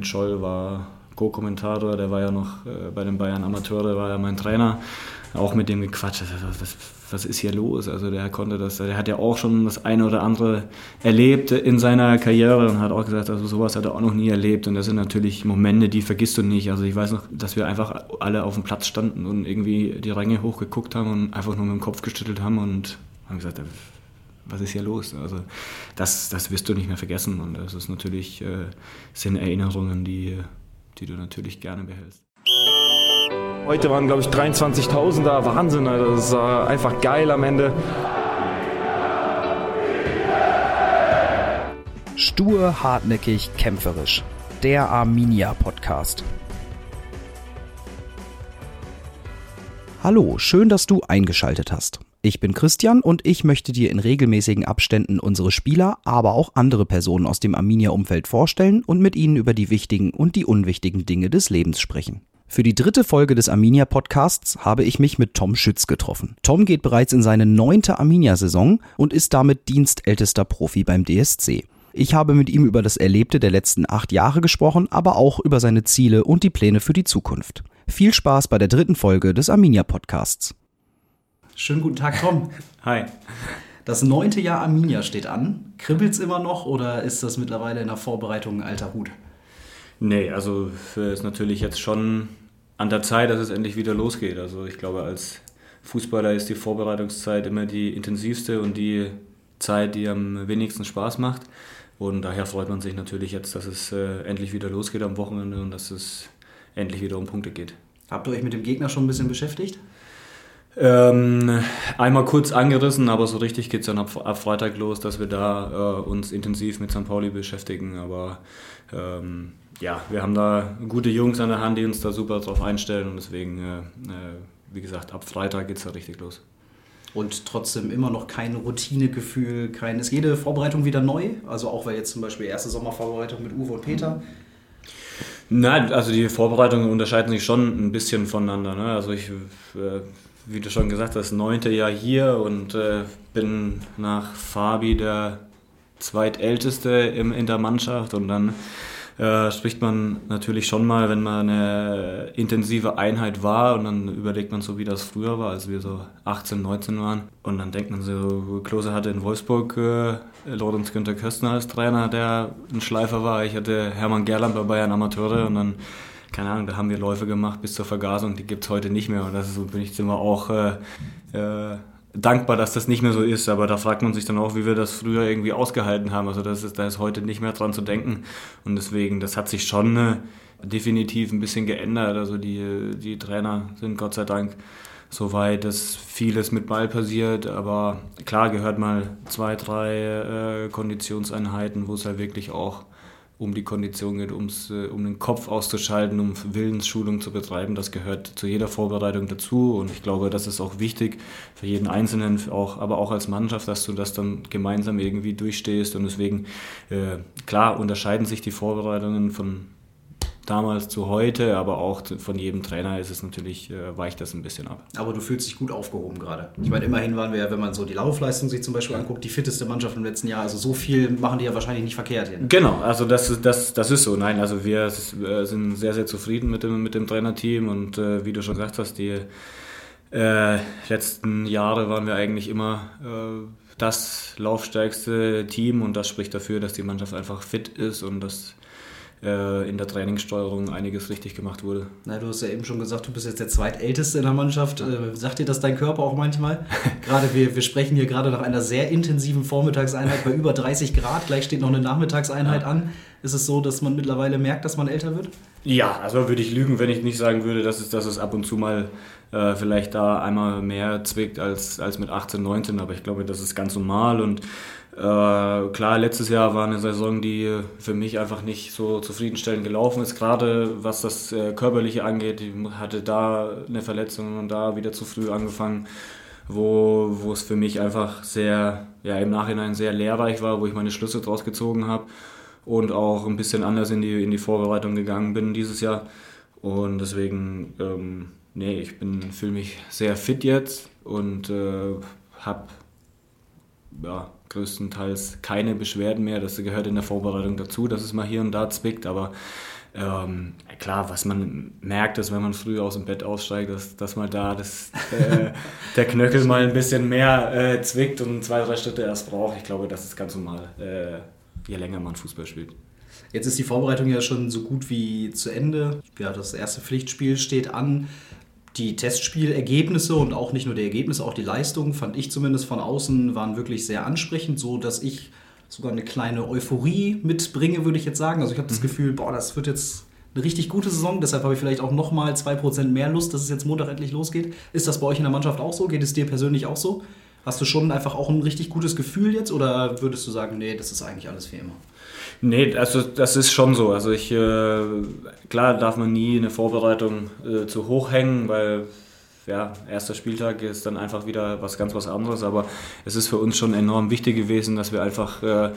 mit Scholl war Co-Kommentator, der war ja noch äh, bei den Bayern Amateure, war ja mein Trainer. Auch mit dem gequatscht, was, was, was ist hier los? Also der konnte das, der hat ja auch schon das eine oder andere erlebt in seiner Karriere und hat auch gesagt, also sowas hat er auch noch nie erlebt. Und das sind natürlich Momente, die vergisst du nicht. Also ich weiß noch, dass wir einfach alle auf dem Platz standen und irgendwie die Ränge hochgeguckt haben und einfach nur mit dem Kopf geschüttelt haben und haben gesagt, was ist hier los? Also das, das wirst du nicht mehr vergessen und das ist natürlich, äh, sind Erinnerungen, die, die du natürlich gerne behältst. Heute waren, glaube ich, 23.000 da. Wahnsinn, Alter. das war einfach geil am Ende. Stur, hartnäckig, kämpferisch. Der Arminia Podcast. Hallo, schön, dass du eingeschaltet hast. Ich bin Christian und ich möchte dir in regelmäßigen Abständen unsere Spieler, aber auch andere Personen aus dem Arminia-Umfeld vorstellen und mit ihnen über die wichtigen und die unwichtigen Dinge des Lebens sprechen. Für die dritte Folge des Arminia Podcasts habe ich mich mit Tom Schütz getroffen. Tom geht bereits in seine neunte Arminia-Saison und ist damit dienstältester Profi beim DSC. Ich habe mit ihm über das Erlebte der letzten acht Jahre gesprochen, aber auch über seine Ziele und die Pläne für die Zukunft. Viel Spaß bei der dritten Folge des Arminia Podcasts. Schönen guten Tag, Tom. Hi. Das neunte Jahr Arminia steht an. Kribbelt's immer noch oder ist das mittlerweile in der Vorbereitung ein alter Hut? Nee, also es ist natürlich jetzt schon an der Zeit, dass es endlich wieder losgeht. Also ich glaube, als Fußballer ist die Vorbereitungszeit immer die intensivste und die Zeit, die am wenigsten Spaß macht. Und daher freut man sich natürlich jetzt, dass es äh, endlich wieder losgeht am Wochenende und dass es endlich wieder um Punkte geht. Habt ihr euch mit dem Gegner schon ein bisschen beschäftigt? Ähm, einmal kurz angerissen, aber so richtig geht es dann ab, ab, Freitag los, dass wir da äh, uns intensiv mit St. Pauli beschäftigen. Aber ähm, ja, wir haben da gute Jungs an der Hand, die uns da super drauf einstellen und deswegen, äh, äh wie gesagt, ab Freitag geht es da richtig los. Und trotzdem immer noch kein Routinegefühl, kein. Ist jede Vorbereitung wieder neu? Also auch weil jetzt zum Beispiel erste Sommervorbereitung mit Uwe und Peter. Nein, also die Vorbereitungen unterscheiden sich schon ein bisschen voneinander. Ne? Also ich, äh, wie du schon gesagt hast, neunte Jahr hier und äh, bin nach Fabi der zweitälteste im, in der Mannschaft und dann äh, spricht man natürlich schon mal, wenn man eine intensive Einheit war und dann überlegt man so, wie das früher war, als wir so 18, 19 waren. Und dann denkt man so, Klose hatte in Wolfsburg äh, Lorenz Günther Köstner als Trainer, der ein Schleifer war. Ich hatte Hermann Gerland bei Bayern Amateure und dann keine Ahnung, da haben wir Läufe gemacht bis zur Vergasung, die gibt es heute nicht mehr. Und das ist, so bin ich immer auch äh, äh, dankbar, dass das nicht mehr so ist, aber da fragt man sich dann auch, wie wir das früher irgendwie ausgehalten haben. Also das ist, da ist heute nicht mehr dran zu denken und deswegen, das hat sich schon äh, definitiv ein bisschen geändert. Also die, die Trainer sind Gott sei Dank so weit, dass vieles mit Ball passiert, aber klar gehört mal zwei, drei äh, Konditionseinheiten, wo es halt wirklich auch um die Kondition geht, ums, äh, um den Kopf auszuschalten, um Willensschulung zu betreiben. Das gehört zu jeder Vorbereitung dazu und ich glaube, das ist auch wichtig für jeden Einzelnen, auch, aber auch als Mannschaft, dass du das dann gemeinsam irgendwie durchstehst und deswegen, äh, klar, unterscheiden sich die Vorbereitungen von damals zu heute, aber auch von jedem Trainer ist es natürlich, äh, weicht das ein bisschen ab. Aber du fühlst dich gut aufgehoben gerade. Ich meine, immerhin waren wir ja, wenn man so die Laufleistung sich zum Beispiel anguckt, die fitteste Mannschaft im letzten Jahr. Also so viel machen die ja wahrscheinlich nicht verkehrt hin. Genau, also das, ist, das, das ist so. Nein, also wir äh, sind sehr, sehr zufrieden mit dem, mit dem Trainerteam und äh, wie du schon gesagt hast, die äh, letzten Jahre waren wir eigentlich immer äh, das laufstärkste Team und das spricht dafür, dass die Mannschaft einfach fit ist und dass äh, in der Trainingssteuerung einiges richtig gemacht wurde. Na, du hast ja eben schon gesagt, du bist jetzt der zweitälteste in der Mannschaft. Äh, sagt dir das dein Körper auch manchmal? gerade wir, wir sprechen hier gerade nach einer sehr intensiven Vormittagseinheit bei über 30 Grad. Gleich steht noch eine Nachmittagseinheit ja. an. Ist es so, dass man mittlerweile merkt, dass man älter wird? Ja, also würde ich lügen, wenn ich nicht sagen würde, dass es, dass es ab und zu mal äh, vielleicht da einmal mehr zwickt als, als mit 18, 19. Aber ich glaube, das ist ganz normal und äh, klar, letztes Jahr war eine Saison, die für mich einfach nicht so zufriedenstellend gelaufen ist, gerade was das äh, Körperliche angeht. Ich hatte da eine Verletzung und da wieder zu früh angefangen, wo, wo es für mich einfach sehr, ja, im Nachhinein sehr lehrreich war, wo ich meine Schlüsse draus gezogen habe und auch ein bisschen anders in die, in die Vorbereitung gegangen bin dieses Jahr. Und deswegen, ähm, nee, ich fühle mich sehr fit jetzt und äh, habe ja, größtenteils keine Beschwerden mehr. Das gehört in der Vorbereitung dazu, dass es mal hier und da zwickt, aber ähm, klar, was man merkt, ist, wenn man früh aus dem Bett aussteigt, dass, dass mal da das, äh, der Knöchel mal ein bisschen mehr äh, zwickt und zwei, drei Schritte erst braucht. Ich glaube, das ist ganz normal, äh, je länger man Fußball spielt. Jetzt ist die Vorbereitung ja schon so gut wie zu Ende. Ja, das erste Pflichtspiel steht an. Die Testspielergebnisse und auch nicht nur die Ergebnisse, auch die Leistungen, fand ich zumindest von außen, waren wirklich sehr ansprechend, so dass ich sogar eine kleine Euphorie mitbringe, würde ich jetzt sagen. Also ich habe das mhm. Gefühl, boah, das wird jetzt eine richtig gute Saison. Deshalb habe ich vielleicht auch nochmal 2% mehr Lust, dass es jetzt Montag endlich losgeht. Ist das bei euch in der Mannschaft auch so? Geht es dir persönlich auch so? Hast du schon einfach auch ein richtig gutes Gefühl jetzt oder würdest du sagen, nee, das ist eigentlich alles wie immer? Nee, also das ist schon so. Also ich, äh, klar darf man nie eine Vorbereitung äh, zu hoch hängen, weil ja, erster Spieltag ist dann einfach wieder was ganz was anderes. Aber es ist für uns schon enorm wichtig gewesen, dass wir einfach äh,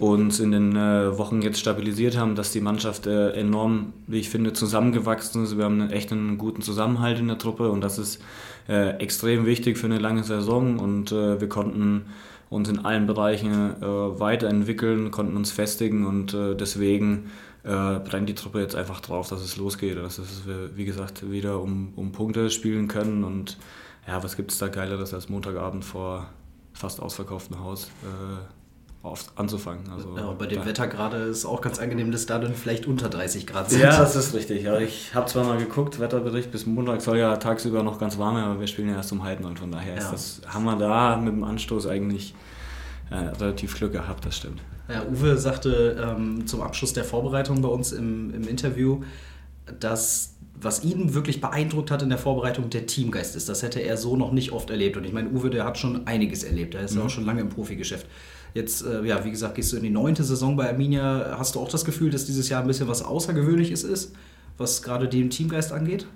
uns in den äh, Wochen jetzt stabilisiert haben, dass die Mannschaft äh, enorm, wie ich finde, zusammengewachsen ist. Wir haben echt einen guten Zusammenhalt in der Truppe und das ist äh, extrem wichtig für eine lange Saison und äh, wir konnten uns in allen Bereichen äh, weiterentwickeln, konnten uns festigen und äh, deswegen äh, brennt die Truppe jetzt einfach drauf, dass es losgeht, dass wir, wie gesagt, wieder um, um Punkte spielen können und ja, was gibt es da Geileres als Montagabend vor fast ausverkauftem Haus auf, anzufangen. Also, ja, bei dem Wetter gerade ist auch ganz angenehm, dass da dann vielleicht unter 30 Grad sind. Ja, das ist richtig. Ja, ich habe zwar mal geguckt, Wetterbericht bis Montag soll ja tagsüber noch ganz warm, aber wir spielen ja erst um halb neun, von daher ja. das, haben wir da mit dem Anstoß eigentlich äh, relativ Glück gehabt, das stimmt. Ja, Uwe sagte ähm, zum Abschluss der Vorbereitung bei uns im, im Interview, dass was ihn wirklich beeindruckt hat in der Vorbereitung, der Teamgeist ist. Das hätte er so noch nicht oft erlebt. Und ich meine, Uwe, der hat schon einiges erlebt. Er ist ja mhm. auch schon lange im Profigeschäft. Jetzt, äh, ja, wie gesagt, gehst du in die neunte Saison bei Arminia. Hast du auch das Gefühl, dass dieses Jahr ein bisschen was Außergewöhnliches ist, was gerade den Teamgeist angeht?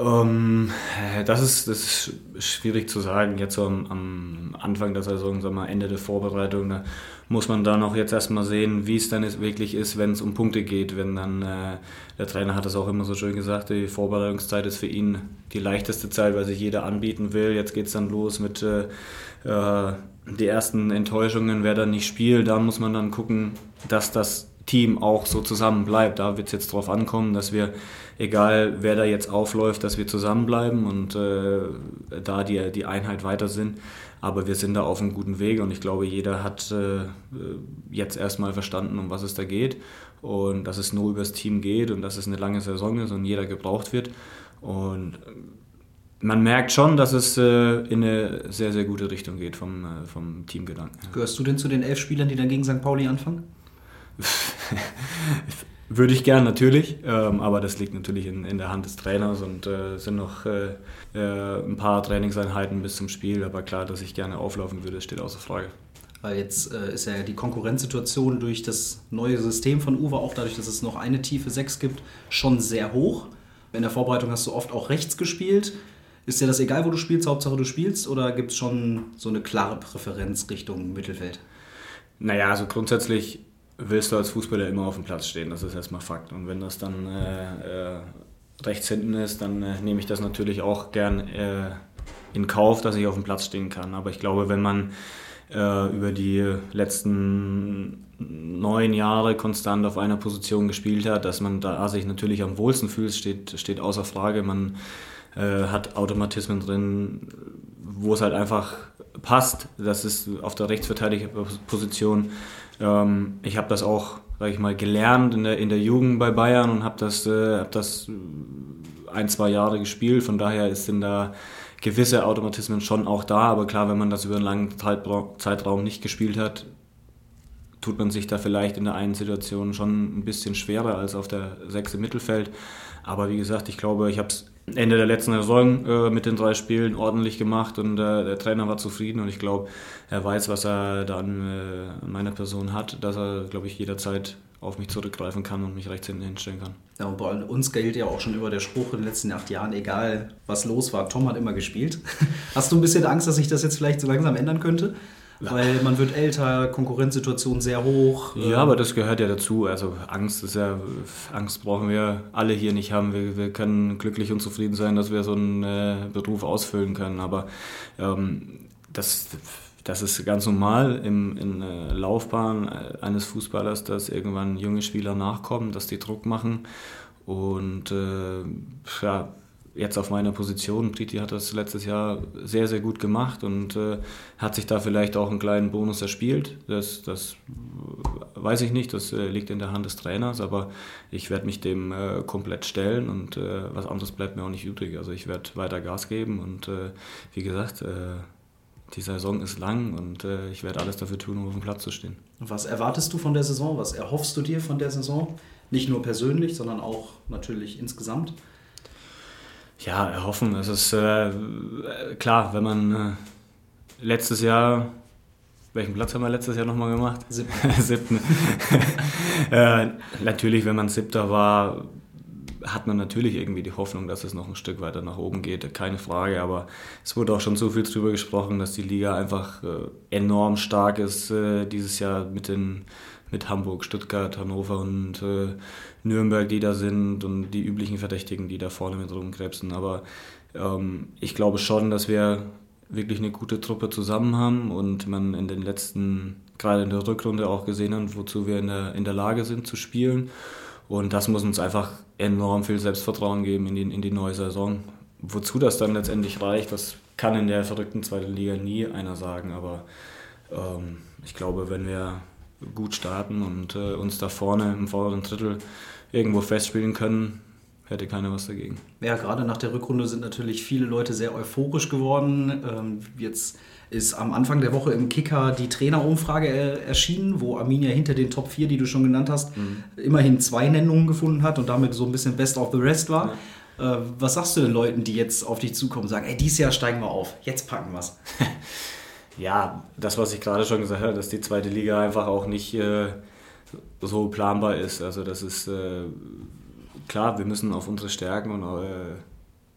Um, ähm, das, ist, das ist schwierig zu sagen. Jetzt so am, am Anfang der Saison, sagen wir Ende der Vorbereitung, da muss man dann auch jetzt erstmal sehen, wie es dann wirklich ist, wenn es um Punkte geht. Wenn dann, äh, der Trainer hat es auch immer so schön gesagt, die Vorbereitungszeit ist für ihn die leichteste Zeit, weil sich jeder anbieten will. Jetzt geht es dann los mit äh, die ersten Enttäuschungen, wer dann nicht spielt. Da muss man dann gucken, dass das Team auch so zusammen bleibt. Da wird es jetzt drauf ankommen, dass wir, egal wer da jetzt aufläuft, dass wir zusammenbleiben und äh, da die, die Einheit weiter sind. Aber wir sind da auf einem guten Weg und ich glaube, jeder hat äh, jetzt erstmal verstanden, um was es da geht und dass es nur über das Team geht und dass es eine lange Saison ist und jeder gebraucht wird. Und äh, man merkt schon, dass es äh, in eine sehr, sehr gute Richtung geht vom, äh, vom Teamgedanken. Gehörst du denn zu den elf Spielern, die dann gegen St. Pauli anfangen? Würde ich gern natürlich, ähm, aber das liegt natürlich in, in der Hand des Trainers und äh, sind noch äh, äh, ein paar Trainingseinheiten bis zum Spiel. Aber klar, dass ich gerne auflaufen würde, steht außer Frage. Weil jetzt äh, ist ja die Konkurrenzsituation durch das neue System von Uwe, auch dadurch, dass es noch eine tiefe 6 gibt, schon sehr hoch. In der Vorbereitung hast du oft auch rechts gespielt. Ist dir das egal, wo du spielst, Hauptsache du spielst, oder gibt es schon so eine klare Präferenz Richtung Mittelfeld? Naja, also grundsätzlich willst du als Fußballer immer auf dem Platz stehen, das ist erstmal Fakt. Und wenn das dann äh, äh, rechts hinten ist, dann äh, nehme ich das natürlich auch gern äh, in Kauf, dass ich auf dem Platz stehen kann. Aber ich glaube, wenn man äh, über die letzten neun Jahre konstant auf einer Position gespielt hat, dass man da sich natürlich am wohlsten fühlt, steht, steht außer Frage. Man äh, hat Automatismen drin, wo es halt einfach passt. Das ist auf der Rechtsverteidigerposition ähm, ich habe das auch, sage ich mal, gelernt in der, in der Jugend bei Bayern und habe das, äh, hab das ein, zwei Jahre gespielt. Von daher sind da gewisse Automatismen schon auch da. Aber klar, wenn man das über einen langen Zeitraum nicht gespielt hat, tut man sich da vielleicht in der einen Situation schon ein bisschen schwerer als auf der sechs im Mittelfeld. Aber wie gesagt, ich glaube, ich habe es Ende der letzten Saison äh, mit den drei Spielen ordentlich gemacht und äh, der Trainer war zufrieden und ich glaube, er weiß, was er da an, äh, meiner Person hat, dass er, glaube ich, jederzeit auf mich zurückgreifen kann und mich rechts hinten hinstellen kann. Ja, und bei uns gilt ja auch schon über der Spruch in den letzten acht Jahren, egal was los war, Tom hat immer gespielt. Hast du ein bisschen Angst, dass sich das jetzt vielleicht so langsam ändern könnte? Weil man wird älter, Konkurrenzsituation sehr hoch. Ja, aber das gehört ja dazu. Also Angst ist ja, Angst brauchen wir alle hier nicht haben. Wir, wir können glücklich und zufrieden sein, dass wir so einen äh, Beruf ausfüllen können. Aber ähm, das, das ist ganz normal im, in der Laufbahn eines Fußballers, dass irgendwann junge Spieler nachkommen, dass die Druck machen. Und äh, ja, jetzt auf meiner Position, Priti hat das letztes Jahr sehr, sehr gut gemacht und äh, hat sich da vielleicht auch einen kleinen Bonus erspielt. Das, das weiß ich nicht, das äh, liegt in der Hand des Trainers, aber ich werde mich dem äh, komplett stellen und äh, was anderes bleibt mir auch nicht übrig. Also ich werde weiter Gas geben und äh, wie gesagt, äh, die Saison ist lang und ich werde alles dafür tun, um auf dem Platz zu stehen. Was erwartest du von der Saison? Was erhoffst du dir von der Saison? Nicht nur persönlich, sondern auch natürlich insgesamt? Ja, erhoffen. Es ist äh, klar, wenn man äh, letztes Jahr, welchen Platz haben wir letztes Jahr nochmal gemacht? Siebten. Siebten. äh, natürlich, wenn man Siebter war, hat man natürlich irgendwie die Hoffnung, dass es noch ein Stück weiter nach oben geht, keine Frage. Aber es wurde auch schon so viel drüber gesprochen, dass die Liga einfach äh, enorm stark ist äh, dieses Jahr mit den mit Hamburg, Stuttgart, Hannover und äh, Nürnberg, die da sind und die üblichen Verdächtigen, die da vorne mit rumkrebsen. Aber ähm, ich glaube schon, dass wir wirklich eine gute Truppe zusammen haben und man in den letzten, gerade in der Rückrunde auch gesehen hat, wozu wir in der, in der Lage sind zu spielen. Und das muss uns einfach enorm viel Selbstvertrauen geben in die, in die neue Saison. Wozu das dann letztendlich reicht, das kann in der verrückten zweiten Liga nie einer sagen. Aber ähm, ich glaube, wenn wir gut starten und äh, uns da vorne im vorderen Drittel irgendwo festspielen können, hätte keiner was dagegen. Ja, gerade nach der Rückrunde sind natürlich viele Leute sehr euphorisch geworden. Ähm, jetzt ist am Anfang der Woche im Kicker die Trainerumfrage äh, erschienen, wo Arminia hinter den Top 4, die du schon genannt hast, mhm. immerhin zwei Nennungen gefunden hat und damit so ein bisschen Best of the Rest war. Ja. Äh, was sagst du den Leuten, die jetzt auf dich zukommen und sagen, ey, dieses Jahr steigen wir auf, jetzt packen wir es? Ja, das, was ich gerade schon gesagt habe, dass die zweite Liga einfach auch nicht äh, so planbar ist. Also das ist äh, klar, wir müssen auf unsere Stärken und äh,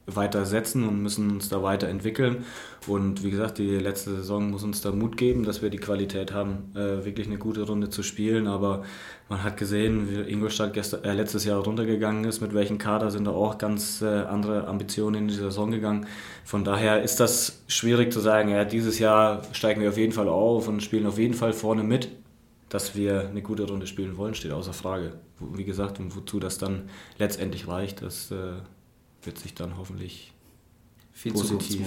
weiter setzen und müssen uns da weiterentwickeln. Und wie gesagt, die letzte Saison muss uns da Mut geben, dass wir die Qualität haben, äh, wirklich eine gute Runde zu spielen. Aber man hat gesehen, wie Ingolstadt gestern, äh, letztes Jahr runtergegangen ist, mit welchen Kader sind da auch ganz äh, andere Ambitionen in die Saison gegangen. Von daher ist das schwierig zu sagen, ja, dieses Jahr steigen wir auf jeden Fall auf und spielen auf jeden Fall vorne mit. Dass wir eine gute Runde spielen wollen, steht außer Frage. Wie gesagt, wozu das dann letztendlich reicht, das äh, wird sich dann hoffentlich viel positiv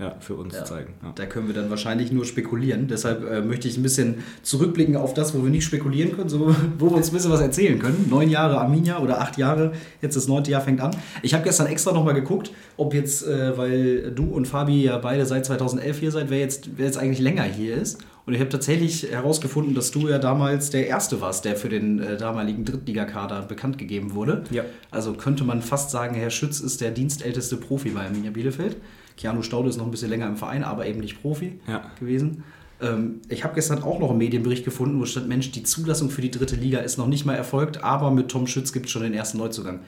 ja, für uns ja, zeigen. Ja. Da können wir dann wahrscheinlich nur spekulieren. Deshalb äh, möchte ich ein bisschen zurückblicken auf das, wo wir nicht spekulieren können, so, wo wir uns ein bisschen was erzählen können. Neun Jahre Arminia oder acht Jahre, jetzt das neunte Jahr fängt an. Ich habe gestern extra nochmal geguckt, ob jetzt, äh, weil du und Fabi ja beide seit 2011 hier seid, wer jetzt, wer jetzt eigentlich länger hier ist. Und ich habe tatsächlich herausgefunden, dass du ja damals der Erste warst, der für den äh, damaligen Drittligakader bekannt gegeben wurde. Ja. Also könnte man fast sagen, Herr Schütz ist der dienstälteste Profi bei Arminia Bielefeld. Keanu Staude ist noch ein bisschen länger im Verein, aber eben nicht Profi ja. gewesen. Ähm, ich habe gestern auch noch einen Medienbericht gefunden, wo stand, Mensch, die Zulassung für die dritte Liga ist noch nicht mal erfolgt, aber mit Tom Schütz gibt es schon den ersten Neuzugang.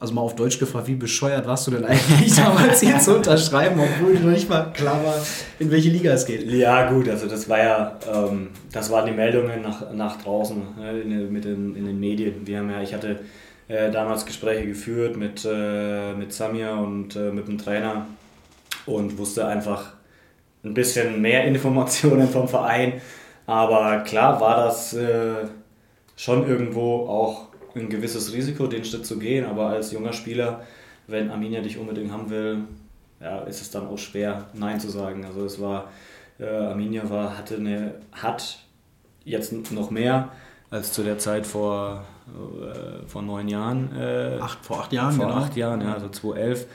Also mal auf Deutsch gefragt, wie bescheuert warst du denn eigentlich damals hier zu unterschreiben, obwohl dir noch nicht mal klar war, in welche Liga es geht? Ja gut, also das war ja, ähm, das waren die Meldungen nach, nach draußen ne, in, mit den, in den Medien. Wir haben ja, ich hatte äh, damals Gespräche geführt mit, äh, mit Samir und äh, mit dem Trainer und wusste einfach ein bisschen mehr Informationen vom Verein. Aber klar war das äh, schon irgendwo auch ein gewisses Risiko, den Schritt zu gehen, aber als junger Spieler, wenn Arminia dich unbedingt haben will, ja, ist es dann auch schwer, Nein zu sagen. Also es war, äh, Arminia war, hatte eine, hat jetzt noch mehr als zu der Zeit vor, äh, vor neun Jahren. Äh, acht, vor acht Jahren, Vor genau. acht Jahren, ja, also 2011.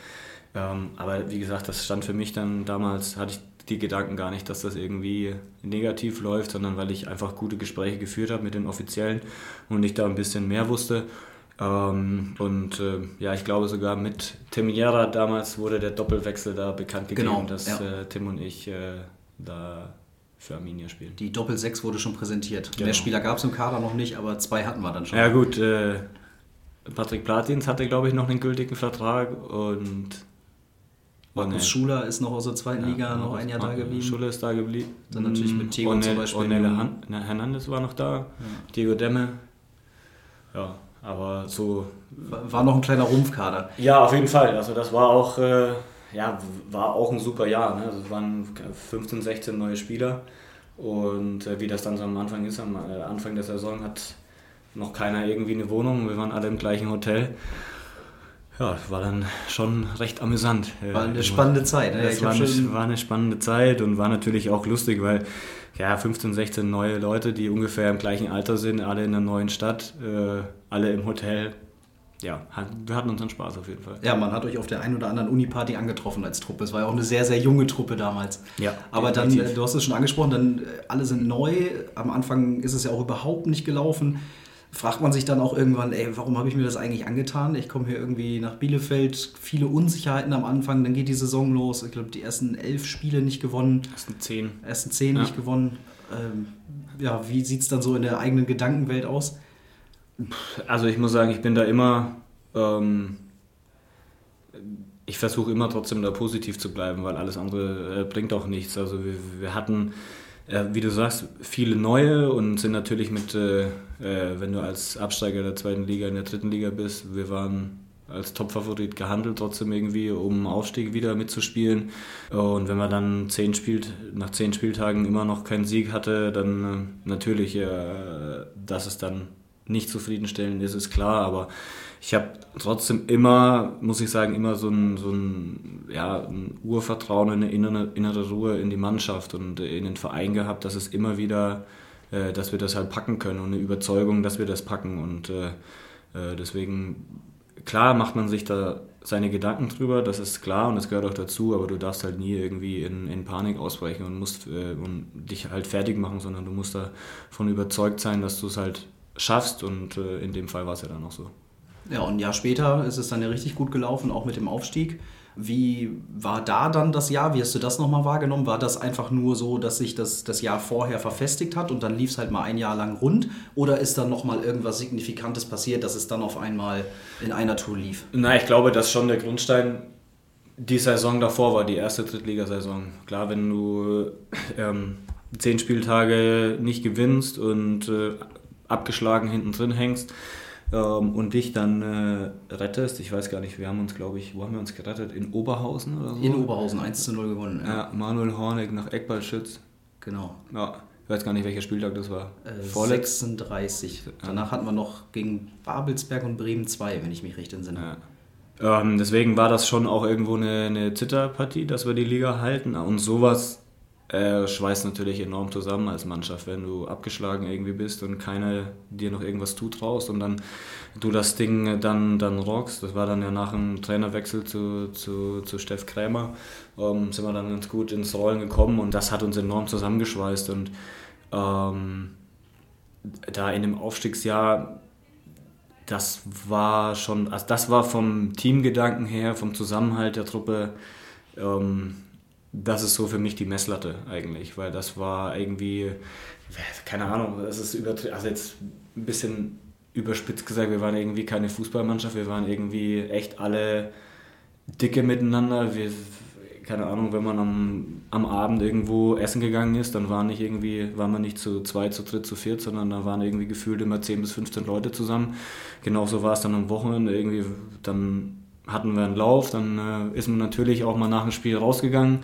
Ähm, aber wie gesagt, das stand für mich dann damals, hatte ich die Gedanken gar nicht, dass das irgendwie negativ läuft, sondern weil ich einfach gute Gespräche geführt habe mit den Offiziellen und ich da ein bisschen mehr wusste. Ähm, und äh, ja, ich glaube sogar mit Tim Jera damals wurde der Doppelwechsel da bekannt gegeben, genau, dass ja. äh, Tim und ich äh, da für Arminia spielen. Die Doppel 6 wurde schon präsentiert. Genau. Mehr Spieler gab es im Kader noch nicht, aber zwei hatten wir dann schon. Ja gut, äh, Patrick Platins hatte glaube ich noch einen gültigen Vertrag und Markus nee. Schuler ist noch aus der zweiten ja, Liga noch ein Jahr da geblieben. Schuler ist da geblieben. Dann natürlich mit Tego zum Beispiel. Ornelle Hernandez war noch da. Ja. Diego Demme. Ja, aber so. War noch ein kleiner Rumpfkader. Ja, auf jeden Fall. Also das war auch, äh, ja, war auch ein super Jahr. Ne? Also es waren 15, 16 neue Spieler. Und äh, wie das dann so am Anfang ist, am äh, Anfang der Saison hat noch keiner irgendwie eine Wohnung. Wir waren alle im gleichen Hotel. Ja, war dann schon recht amüsant. War eine spannende Zeit. Ne? Es war eine, war eine spannende Zeit und war natürlich auch lustig, weil ja, 15, 16 neue Leute, die ungefähr im gleichen Alter sind, alle in einer neuen Stadt, äh, alle im Hotel. Ja, wir hatten unseren Spaß auf jeden Fall. Ja, man hat euch auf der einen oder anderen Uni-Party angetroffen als Truppe. Es war ja auch eine sehr, sehr junge Truppe damals. Ja. Aber definitiv. dann, äh, du hast es schon angesprochen, dann äh, alle sind neu. Am Anfang ist es ja auch überhaupt nicht gelaufen fragt man sich dann auch irgendwann, ey, warum habe ich mir das eigentlich angetan? Ich komme hier irgendwie nach Bielefeld, viele Unsicherheiten am Anfang, dann geht die Saison los. Ich glaube, die ersten elf Spiele nicht gewonnen. Ersten zehn. Ersten zehn ja. nicht gewonnen. Ähm, ja, wie sieht es dann so in der eigenen Gedankenwelt aus? Also ich muss sagen, ich bin da immer, ähm, ich versuche immer trotzdem da positiv zu bleiben, weil alles andere äh, bringt auch nichts. Also wir, wir hatten äh, wie du sagst, viele neue und sind natürlich mit, äh, äh, wenn du als Absteiger der zweiten Liga in der dritten Liga bist, wir waren als Topfavorit gehandelt, trotzdem irgendwie, um Aufstieg wieder mitzuspielen. Und wenn man dann zehn spielt, nach zehn Spieltagen immer noch keinen Sieg hatte, dann äh, natürlich, äh, dass es dann nicht zufriedenstellend ist, ist klar, aber ich habe trotzdem immer, muss ich sagen, immer so ein, so ein, ja, ein Urvertrauen, eine innere, innere Ruhe in die Mannschaft und in den Verein gehabt, dass es immer wieder, äh, dass wir das halt packen können und eine Überzeugung, dass wir das packen. Und äh, äh, deswegen, klar macht man sich da seine Gedanken drüber, das ist klar und das gehört auch dazu, aber du darfst halt nie irgendwie in, in Panik ausbrechen und musst äh, und dich halt fertig machen, sondern du musst davon überzeugt sein, dass du es halt schaffst und äh, in dem Fall war es ja dann auch so. Ja, und ein Jahr später ist es dann ja richtig gut gelaufen, auch mit dem Aufstieg. Wie war da dann das Jahr? Wie hast du das nochmal wahrgenommen? War das einfach nur so, dass sich das, das Jahr vorher verfestigt hat und dann lief es halt mal ein Jahr lang rund? Oder ist dann nochmal irgendwas Signifikantes passiert, dass es dann auf einmal in einer Tour lief? Na, ich glaube, dass schon der Grundstein die Saison davor war, die erste Drittligasaison. Klar, wenn du ähm, zehn Spieltage nicht gewinnst und äh, abgeschlagen hinten drin hängst, ähm, und dich dann äh, rettest. Ich weiß gar nicht, wir haben uns, glaube ich, wo haben wir uns gerettet? In Oberhausen oder so? In Oberhausen, 1 zu 0 gewonnen. Ja, ja Manuel Hornig nach Eckballschütz. Genau. Ja, ich weiß gar nicht, welcher Spieltag das war. Äh, 36. Danach hatten wir noch gegen Babelsberg und Bremen 2, wenn ich mich recht entsinne. Ja. Ähm, deswegen war das schon auch irgendwo eine, eine Zitterpartie, dass wir die Liga halten. Und sowas äh, schweißt natürlich enorm zusammen als Mannschaft, wenn du abgeschlagen irgendwie bist und keiner dir noch irgendwas zutraust und dann du das Ding dann, dann rockst. Das war dann ja nach dem Trainerwechsel zu, zu, zu Steff Krämer, ähm, sind wir dann ganz gut ins Rollen gekommen und das hat uns enorm zusammengeschweißt und ähm, da in dem Aufstiegsjahr das war schon, also das war vom Teamgedanken her, vom Zusammenhalt der Truppe ähm, das ist so für mich die Messlatte eigentlich, weil das war irgendwie, keine Ahnung, das ist übertrieben, also jetzt ein bisschen überspitzt gesagt, wir waren irgendwie keine Fußballmannschaft, wir waren irgendwie echt alle dicke miteinander. Wir, keine Ahnung, wenn man am, am Abend irgendwo essen gegangen ist, dann war nicht irgendwie, war man nicht zu zwei, zu dritt, zu viert, sondern da waren irgendwie gefühlt immer 10 bis 15 Leute zusammen. Genauso war es dann am Wochenende irgendwie, dann hatten wir einen Lauf, dann äh, ist man natürlich auch mal nach dem Spiel rausgegangen.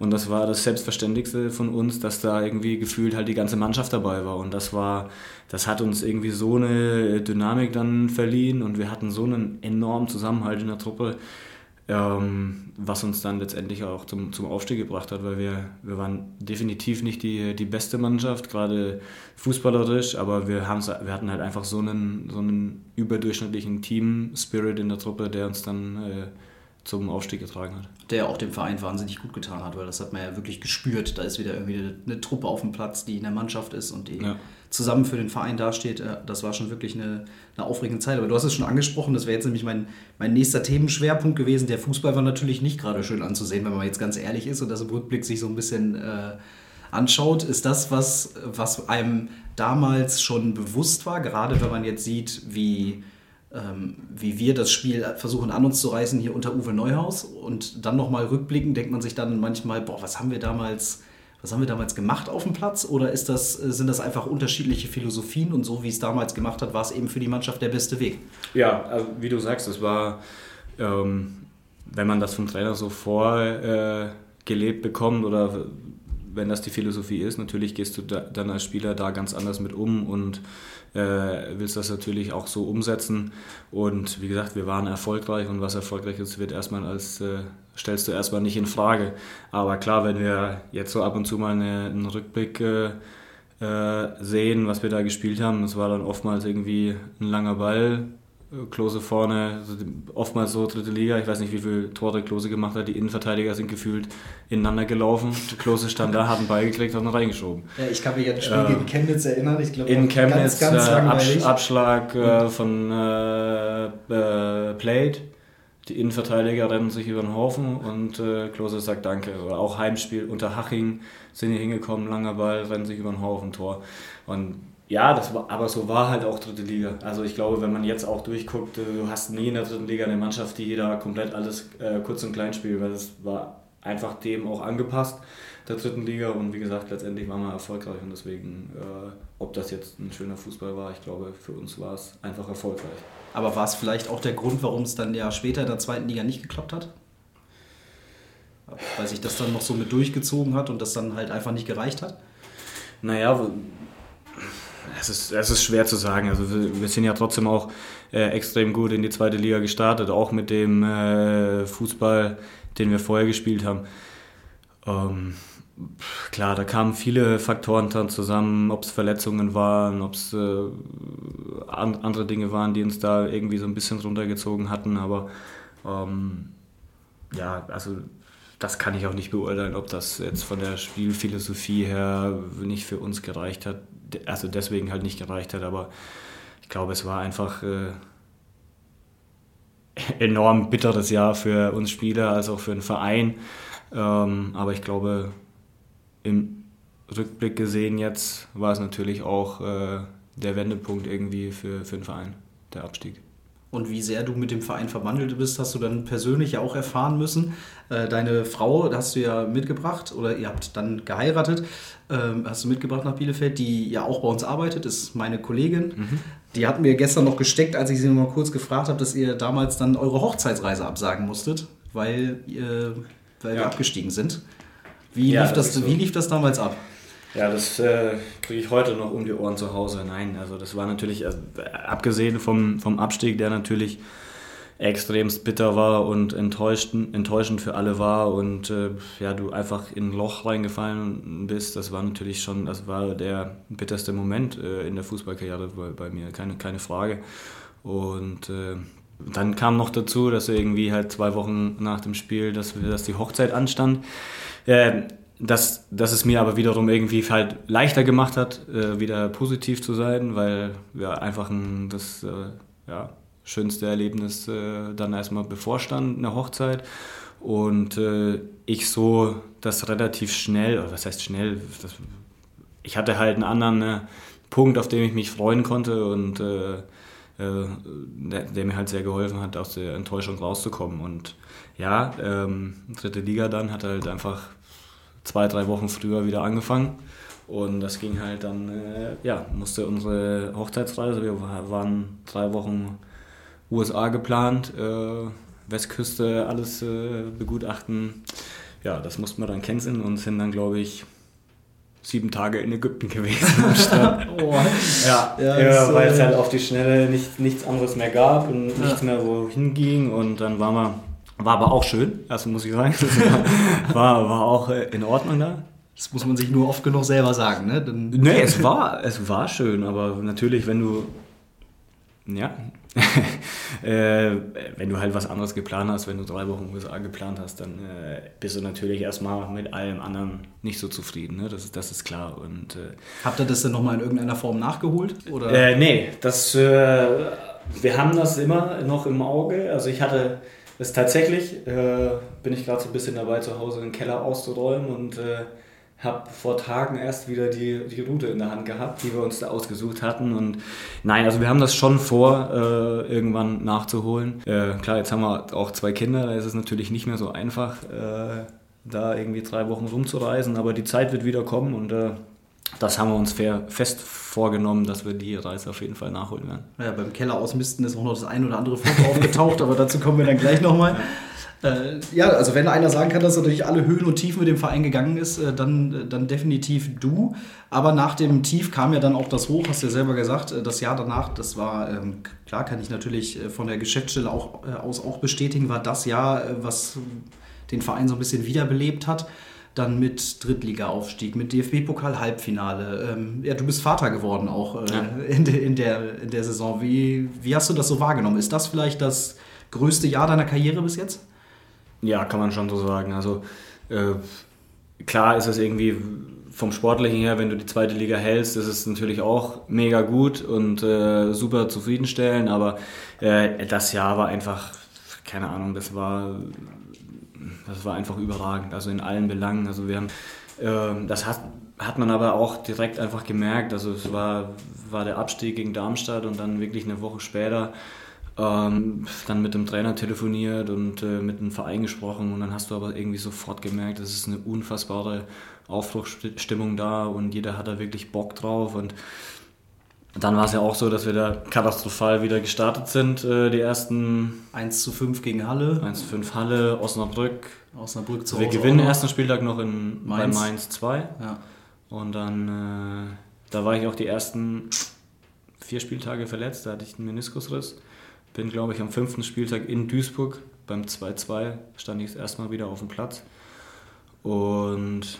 Und das war das Selbstverständlichste von uns, dass da irgendwie gefühlt halt die ganze Mannschaft dabei war. Und das war, das hat uns irgendwie so eine Dynamik dann verliehen. Und wir hatten so einen enormen Zusammenhalt in der Truppe, ähm, was uns dann letztendlich auch zum, zum Aufstieg gebracht hat, weil wir, wir waren definitiv nicht die, die beste Mannschaft, gerade fußballerisch, aber wir, wir hatten halt einfach so einen, so einen überdurchschnittlichen Team-Spirit in der Truppe, der uns dann äh, zum Aufstieg getragen hat. Der auch dem Verein wahnsinnig gut getan hat, weil das hat man ja wirklich gespürt. Da ist wieder irgendwie eine, eine Truppe auf dem Platz, die in der Mannschaft ist und die ja. Zusammen für den Verein dasteht. Das war schon wirklich eine, eine aufregende Zeit. Aber du hast es schon angesprochen, das wäre jetzt nämlich mein, mein nächster Themenschwerpunkt gewesen. Der Fußball war natürlich nicht gerade schön anzusehen, wenn man jetzt ganz ehrlich ist und das im Rückblick sich so ein bisschen äh, anschaut. Ist das was, was einem damals schon bewusst war, gerade wenn man jetzt sieht, wie ähm, wie wir das Spiel versuchen an uns zu reißen hier unter Uwe Neuhaus und dann nochmal rückblicken, denkt man sich dann manchmal, boah, was haben wir damals, was haben wir damals gemacht auf dem Platz? Oder ist das, äh, sind das einfach unterschiedliche Philosophien und so wie es damals gemacht hat, war es eben für die Mannschaft der beste Weg? Ja, also wie du sagst, es war ähm, wenn man das vom Trainer so vorgelebt äh, bekommt oder wenn das die Philosophie ist, natürlich gehst du da, dann als Spieler da ganz anders mit um und äh, willst das natürlich auch so umsetzen. Und wie gesagt, wir waren erfolgreich und was erfolgreich ist, wird erstmal als äh, stellst du erstmal nicht in Frage. Aber klar, wenn wir jetzt so ab und zu mal eine, einen Rückblick äh, äh sehen, was wir da gespielt haben, das war dann oftmals irgendwie ein langer Ball Klose vorne, also oftmals so dritte Liga, ich weiß nicht, wie viele Tore Klose gemacht hat, die Innenverteidiger sind gefühlt ineinander gelaufen. Klose stand da, hat einen Ball gekriegt und reingeschoben. Ja, ich kann mich an das Spiel äh, gegen Chemnitz erinnern, ich glaube, in Chemnitz ganz, ganz äh, Abschlag äh, von äh, äh, Plate. Die Innenverteidiger rennen sich über den Haufen und äh, Klose sagt Danke. Oder auch Heimspiel unter Haching sind hier hingekommen, langer Ball, rennen sich über den Haufen, Tor. Und ja, das war, aber so war halt auch dritte Liga. Also ich glaube, wenn man jetzt auch durchguckt, äh, du hast nie in der dritten Liga eine Mannschaft, die jeder komplett alles äh, kurz und klein spielt, weil das war einfach dem auch angepasst, der dritten Liga. Und wie gesagt, letztendlich waren wir erfolgreich und deswegen, äh, ob das jetzt ein schöner Fußball war, ich glaube, für uns war es einfach erfolgreich. Aber war es vielleicht auch der Grund, warum es dann ja später in der zweiten Liga nicht geklappt hat? Weil sich das dann noch so mit durchgezogen hat und das dann halt einfach nicht gereicht hat? Naja, es ist, es ist schwer zu sagen. Also wir, sind ja trotzdem auch äh, extrem gut in die zweite Liga gestartet, auch mit dem äh, Fußball, den wir vorher gespielt haben. Ähm, klar, da kamen viele Faktoren dann zusammen, ob es Verletzungen waren, ob es äh, andere Dinge waren, die uns da irgendwie so ein bisschen runtergezogen hatten. Aber ähm, ja, also das kann ich auch nicht beurteilen, ob das jetzt von der Spielphilosophie her nicht für uns gereicht hat also deswegen halt nicht gereicht hat, aber ich glaube, es war einfach äh, enorm bitteres Jahr für uns Spieler, als auch für den Verein. Ähm, aber ich glaube, im Rückblick gesehen jetzt war es natürlich auch äh, der Wendepunkt irgendwie für, für den Verein, der Abstieg und wie sehr du mit dem Verein verwandelt bist, hast du dann persönlich ja auch erfahren müssen. Äh, deine Frau, hast du ja mitgebracht oder ihr habt dann geheiratet, ähm, hast du mitgebracht nach Bielefeld, die ja auch bei uns arbeitet, ist meine Kollegin. Mhm. Die hat mir gestern noch gesteckt, als ich sie mal kurz gefragt habe, dass ihr damals dann eure Hochzeitsreise absagen musstet, weil, ihr, weil ja. wir abgestiegen sind. Wie, ja, lief das, das so. wie lief das damals ab? Ja, das äh, kriege ich heute noch um die Ohren zu Hause. Nein, also das war natürlich, also, abgesehen vom, vom Abstieg, der natürlich extremst bitter war und enttäuschend, für alle war und äh, ja, du einfach in ein Loch reingefallen bist, das war natürlich schon, das war der bitterste Moment äh, in der Fußballkarriere bei, bei, mir, keine, keine Frage. Und äh, dann kam noch dazu, dass irgendwie halt zwei Wochen nach dem Spiel, dass, dass die Hochzeit anstand. Äh, dass, dass es mir aber wiederum irgendwie halt leichter gemacht hat, äh, wieder positiv zu sein, weil ja einfach ein, das äh, ja, schönste Erlebnis äh, dann erstmal bevorstand, eine Hochzeit. Und äh, ich so das relativ schnell, oder was heißt schnell, das, ich hatte halt einen anderen äh, Punkt, auf den ich mich freuen konnte und äh, der, der, mir halt sehr geholfen hat, aus der Enttäuschung rauszukommen. Und ja, ähm, dritte Liga dann hat halt einfach zwei, drei Wochen früher wieder angefangen. Und das ging halt dann, äh, ja, musste unsere Hochzeitsreise, wir waren drei Wochen USA geplant, äh, Westküste, alles äh, begutachten. Ja, das mussten wir dann canceln und sind dann, glaube ich, sieben Tage in Ägypten gewesen oh. Ja, ja, ja weil es halt auf die Schnelle nicht, nichts anderes mehr gab und ja. nichts mehr wohin ging. Und dann waren wir war aber auch schön, also muss ich sagen. War, war auch äh, in Ordnung da. Das muss man sich nur oft genug selber sagen, ne? Dann nee, es war, es war schön, aber natürlich, wenn du. Ja. äh, wenn du halt was anderes geplant hast, wenn du drei Wochen USA geplant hast, dann äh, bist du natürlich erstmal mit allem anderen nicht so zufrieden. Ne? Das, ist, das ist klar. Und, äh, Habt ihr das denn nochmal in irgendeiner Form nachgeholt? Oder? Äh, nee, das, äh, wir haben das immer noch im Auge. Also ich hatte ist tatsächlich, äh, bin ich gerade so ein bisschen dabei, zu Hause den Keller auszuräumen und äh, habe vor Tagen erst wieder die, die Route in der Hand gehabt, die wir uns da ausgesucht hatten. Und nein, also wir haben das schon vor, äh, irgendwann nachzuholen. Äh, klar, jetzt haben wir auch zwei Kinder, da ist es natürlich nicht mehr so einfach, äh, da irgendwie drei Wochen rumzureisen, aber die Zeit wird wieder kommen und äh, das haben wir uns fest vorgenommen, dass wir die Reise auf jeden Fall nachholen werden. Ja, beim Keller ausmisten ist auch noch das ein oder andere Foto aufgetaucht, aber dazu kommen wir dann gleich nochmal. Äh, ja, also wenn einer sagen kann, dass er durch alle Höhen und Tiefen mit dem Verein gegangen ist, äh, dann, äh, dann definitiv du. Aber nach dem Tief kam ja dann auch das Hoch, hast du ja selber gesagt. Äh, das Jahr danach, das war, ähm, klar kann ich natürlich von der Geschäftsstelle auch, äh, aus auch bestätigen, war das Jahr, was den Verein so ein bisschen wiederbelebt hat dann mit Drittliga-Aufstieg, mit DFB-Pokal-Halbfinale. Ähm, ja, du bist Vater geworden auch äh, ja. in, de, in, der, in der Saison. Wie, wie hast du das so wahrgenommen? Ist das vielleicht das größte Jahr deiner Karriere bis jetzt? Ja, kann man schon so sagen. Also äh, klar ist es irgendwie vom Sportlichen her, wenn du die zweite Liga hältst, ist es natürlich auch mega gut und äh, super zufriedenstellend, aber äh, das Jahr war einfach, keine Ahnung, das war das war einfach überragend, also in allen Belangen. Also wir haben, äh, das hat, hat man aber auch direkt einfach gemerkt. Also es war, war der Abstieg gegen Darmstadt und dann wirklich eine Woche später ähm, dann mit dem Trainer telefoniert und äh, mit dem Verein gesprochen und dann hast du aber irgendwie sofort gemerkt, es ist eine unfassbare Aufbruchstimmung da und jeder hat da wirklich Bock drauf und dann war es ja auch so, dass wir da katastrophal wieder gestartet sind, äh, die ersten 1 zu 5 gegen Halle. 1 zu 5 Halle, Osnabrück. Osnabrück zu Wir gewinnen den ersten Spieltag noch in Mainz. bei Mainz 2. Ja. Und dann, äh, da war ich auch die ersten vier Spieltage verletzt, da hatte ich einen Meniskusriss. Bin, glaube ich, am fünften Spieltag in Duisburg beim 2-2 stand ich erstmal wieder auf dem Platz. Und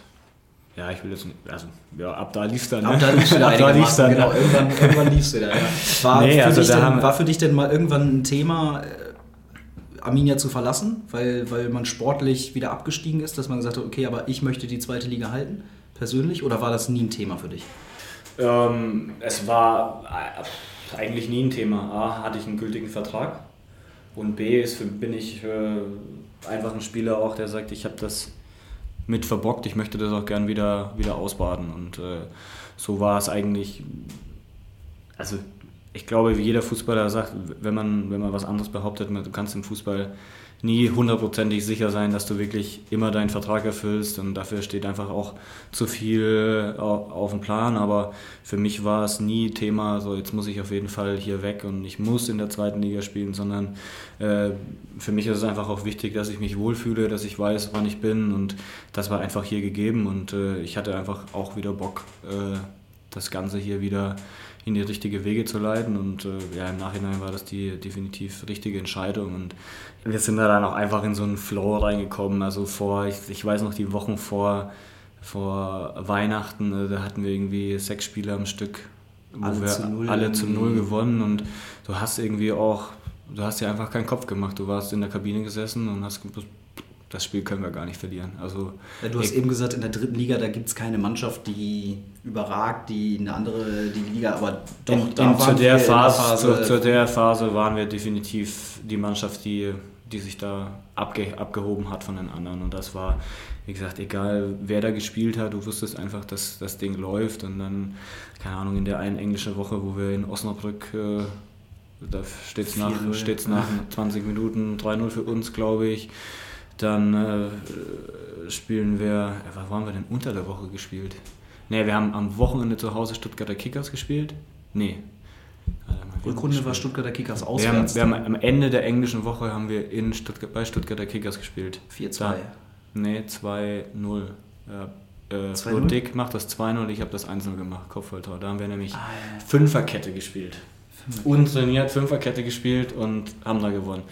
ja, ich will jetzt nicht, also ja, ab da lief es dann. Ne? Ab da lief es wieder ab da lief's dann, Genau, irgendwann, irgendwann lief es wieder. Ja. War, nee, für also dich denn, war für dich denn mal irgendwann ein Thema, äh, Arminia zu verlassen, weil, weil man sportlich wieder abgestiegen ist, dass man gesagt hat, okay, aber ich möchte die zweite Liga halten, persönlich, oder war das nie ein Thema für dich? Ähm, es war äh, eigentlich nie ein Thema. A, hatte ich einen gültigen Vertrag und B, ist für, bin ich äh, einfach ein Spieler auch, der sagt, ich habe das mit verbockt. Ich möchte das auch gern wieder, wieder ausbaden. Und äh, so war es eigentlich. Also, ich glaube, wie jeder Fußballer sagt, wenn man, wenn man was anderes behauptet, du kannst im Fußball nie hundertprozentig sicher sein, dass du wirklich immer deinen Vertrag erfüllst und dafür steht einfach auch zu viel auf dem Plan. Aber für mich war es nie Thema, so jetzt muss ich auf jeden Fall hier weg und ich muss in der zweiten Liga spielen, sondern äh, für mich ist es einfach auch wichtig, dass ich mich wohlfühle, dass ich weiß, wann ich bin und das war einfach hier gegeben und äh, ich hatte einfach auch wieder Bock, äh, das Ganze hier wieder in die richtige Wege zu leiten. Und äh, ja, im Nachhinein war das die definitiv richtige Entscheidung. Und wir sind da dann auch einfach in so einen Flow reingekommen. Also vor, ich, ich weiß noch, die Wochen vor, vor Weihnachten, äh, da hatten wir irgendwie sechs Spiele am Stück, wo alle wir zu null alle zu null gewonnen. Und du hast irgendwie auch, du hast dir einfach keinen Kopf gemacht. Du warst in der Kabine gesessen und hast das Spiel können wir gar nicht verlieren. Also, du hast eben gesagt, in der dritten Liga, da gibt es keine Mannschaft, die überragt, die eine andere die Liga, aber doch, in, da in, zu, der Phase, Phase zu, zu, der Phase waren wir definitiv die Mannschaft, die, die sich da abge, abgehoben hat von den anderen. Und das war, wie gesagt, egal wer da gespielt hat, du wusstest einfach, dass das Ding läuft. Und dann, keine Ahnung, in der einen englischen Woche, wo wir in Osnabrück äh, da steht es nach, nach 20 Minuten 3-0 für uns, glaube ich. Dann äh, spielen wir, was waren wir denn unter der Woche gespielt? Ne, wir haben am Wochenende zu Hause Stuttgarter Kickers gespielt. Nee. Rückrunde war Stuttgarter Kickers auswärts. Wir haben, wir haben, am Ende der englischen Woche haben wir in Stuttgart, bei Stuttgarter Kickers gespielt. 4-2. Nee, 2-0. Ja, äh, Flo Dick macht das 2-0, ich habe das 1-0 gemacht, Kopfballtor. Da haben wir nämlich ah, ja. Fünferkette gespielt. Fünferkette. Untrainiert Fünferkette gespielt und haben da gewonnen.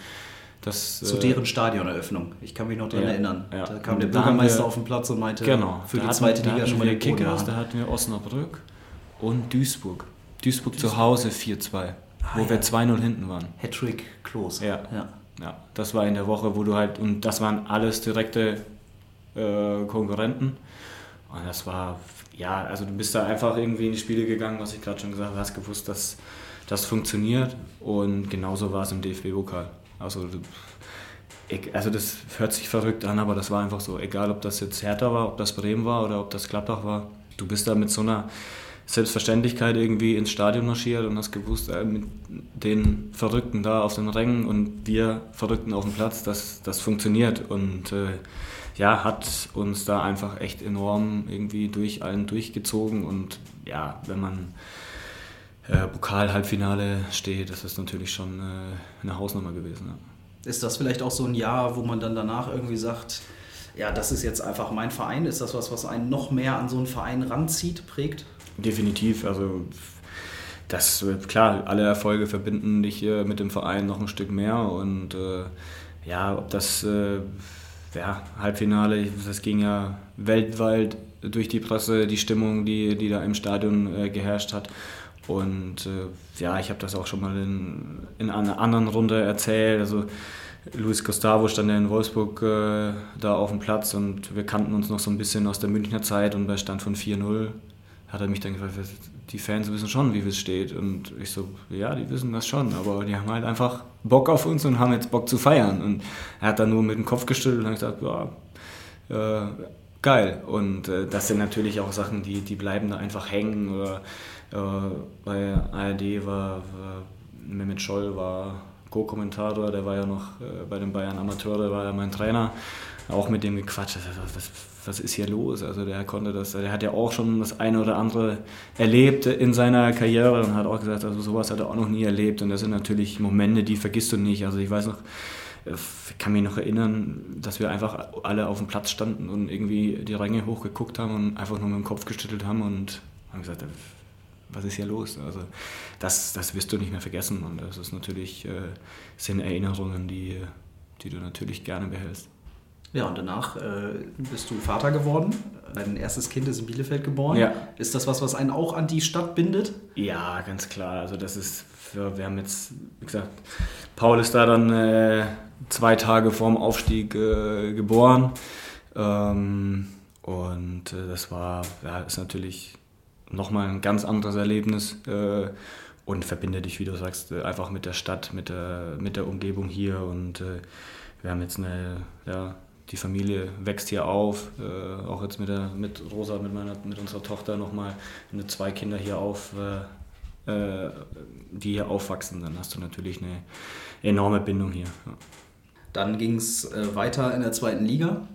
Das, Zu äh, deren Stadioneröffnung. Ich kann mich noch daran ja, erinnern. Ja. Da kam der Bürgermeister wir, auf den Platz und meinte, genau, für die zweite Liga schon mal den Kickers, Da hatten wir Osnabrück und Duisburg. Duisburg, Duisburg. zu Hause 4-2, ah, wo ja. wir 2-0 hinten waren. Hattrick Klos. Ja. ja. ja. Das war in der Woche, wo du halt, und das waren alles direkte äh, Konkurrenten. Und das war, ja, also du bist da einfach irgendwie in die Spiele gegangen, was ich gerade schon gesagt habe, hast gewusst, dass das funktioniert. Und genauso war es im DFB-Pokal. Also, also das hört sich verrückt an, aber das war einfach so. Egal, ob das jetzt Hertha war, ob das Bremen war oder ob das Gladbach war. Du bist da mit so einer Selbstverständlichkeit irgendwie ins Stadion marschiert und hast gewusst, äh, mit den Verrückten da auf den Rängen und wir Verrückten auf dem Platz, das, das funktioniert. Und äh, ja, hat uns da einfach echt enorm irgendwie durch allen durchgezogen. Und ja, wenn man äh, Pokal-Halbfinale steht, das ist natürlich schon äh, eine Hausnummer gewesen. Ja. Ist das vielleicht auch so ein Jahr, wo man dann danach irgendwie sagt, ja, das ist jetzt einfach mein Verein? Ist das was, was einen noch mehr an so einen Verein ranzieht, prägt? Definitiv. Also das klar, alle Erfolge verbinden dich hier mit dem Verein noch ein Stück mehr und äh, ja, ob das äh, ja, Halbfinale, das ging ja weltweit durch die Presse, die Stimmung, die, die da im Stadion äh, geherrscht hat. Und äh, ja, ich habe das auch schon mal in, in einer anderen Runde erzählt. Also Luis Gustavo stand ja in Wolfsburg äh, da auf dem Platz und wir kannten uns noch so ein bisschen aus der Münchner Zeit und bei Stand von 4-0 hat er mich dann gefragt, die Fans wissen schon, wie es steht. Und ich so, ja, die wissen das schon, aber die haben halt einfach Bock auf uns und haben jetzt Bock zu feiern. Und er hat dann nur mit dem Kopf geschüttelt und hat gesagt, ja, äh, geil. Und äh, das sind natürlich auch Sachen, die, die bleiben da einfach hängen. Oder bei ARD war, war Mehmet Scholl war Co-Kommentator, der war ja noch äh, bei den Bayern Amateure, war ja mein Trainer. Auch mit dem gequatscht. Was, was ist hier los? Also der konnte das, der hat ja auch schon das eine oder andere erlebt in seiner Karriere und hat auch gesagt, also sowas hat er auch noch nie erlebt und das sind natürlich Momente, die vergisst du nicht. Also ich weiß noch, ich kann mich noch erinnern, dass wir einfach alle auf dem Platz standen und irgendwie die Ränge hochgeguckt haben und einfach nur mit dem Kopf geschüttelt haben und haben gesagt, was ist hier los? Also das, das wirst du nicht mehr vergessen und das ist natürlich, äh, sind Erinnerungen, die, die du natürlich gerne behältst. Ja, und danach äh, bist du Vater geworden. Dein erstes Kind ist in Bielefeld geboren. Ja. Ist das was, was einen auch an die Stadt bindet? Ja, ganz klar. Also das ist, für, wir haben jetzt, wie gesagt, Paul ist da dann äh, zwei Tage vorm Aufstieg äh, geboren. Ähm, und äh, das war, ja, ist natürlich nochmal ein ganz anderes Erlebnis äh, und verbindet dich, wie du sagst, äh, einfach mit der Stadt, mit der, mit der Umgebung hier. Und wir haben jetzt eine, ja, die Familie wächst hier auf, äh, auch jetzt mit, der, mit Rosa, mit, meiner, mit unserer Tochter nochmal, mit zwei Kinder hier auf, äh, äh, die hier aufwachsen, dann hast du natürlich eine enorme Bindung hier. Ja. Dann ging es äh, weiter in der zweiten Liga.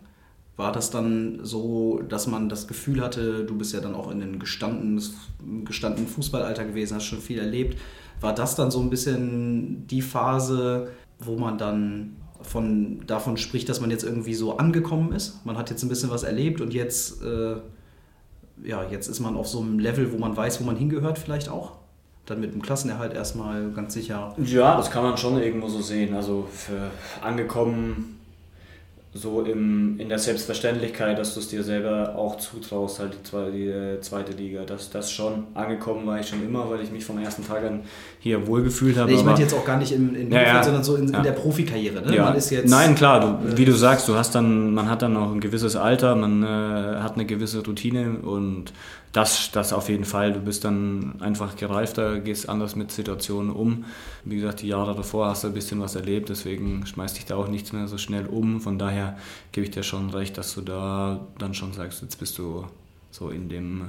War das dann so, dass man das Gefühl hatte, du bist ja dann auch in einem gestandenen, Fußballalter gewesen, hast schon viel erlebt. War das dann so ein bisschen die Phase, wo man dann von, davon spricht, dass man jetzt irgendwie so angekommen ist. Man hat jetzt ein bisschen was erlebt und jetzt, äh, ja, jetzt ist man auf so einem Level, wo man weiß, wo man hingehört, vielleicht auch. Dann mit dem Klassenerhalt erstmal ganz sicher. Ja, das kann man schon irgendwo so sehen. Also für angekommen so im, in der Selbstverständlichkeit, dass du es dir selber auch zutraust, halt die, zweite, die äh, zweite Liga. Das, das schon. Angekommen war ich schon immer, weil ich mich vom ersten Tag an hier wohlgefühlt habe. Nee, ich meine jetzt auch gar nicht in, in ja, ja. sondern so in, ja. in der Profikarriere. Ne? Man ist jetzt, Nein, klar, du, wie du sagst, du hast dann, man hat dann auch ein gewisses Alter, man äh, hat eine gewisse Routine und das, das auf jeden Fall. Du bist dann einfach gereifter, gehst anders mit Situationen um. Wie gesagt, die Jahre davor hast du ein bisschen was erlebt, deswegen schmeißt dich da auch nichts mehr so schnell um. Von daher gebe ich dir schon recht, dass du da dann schon sagst, jetzt bist du so in dem,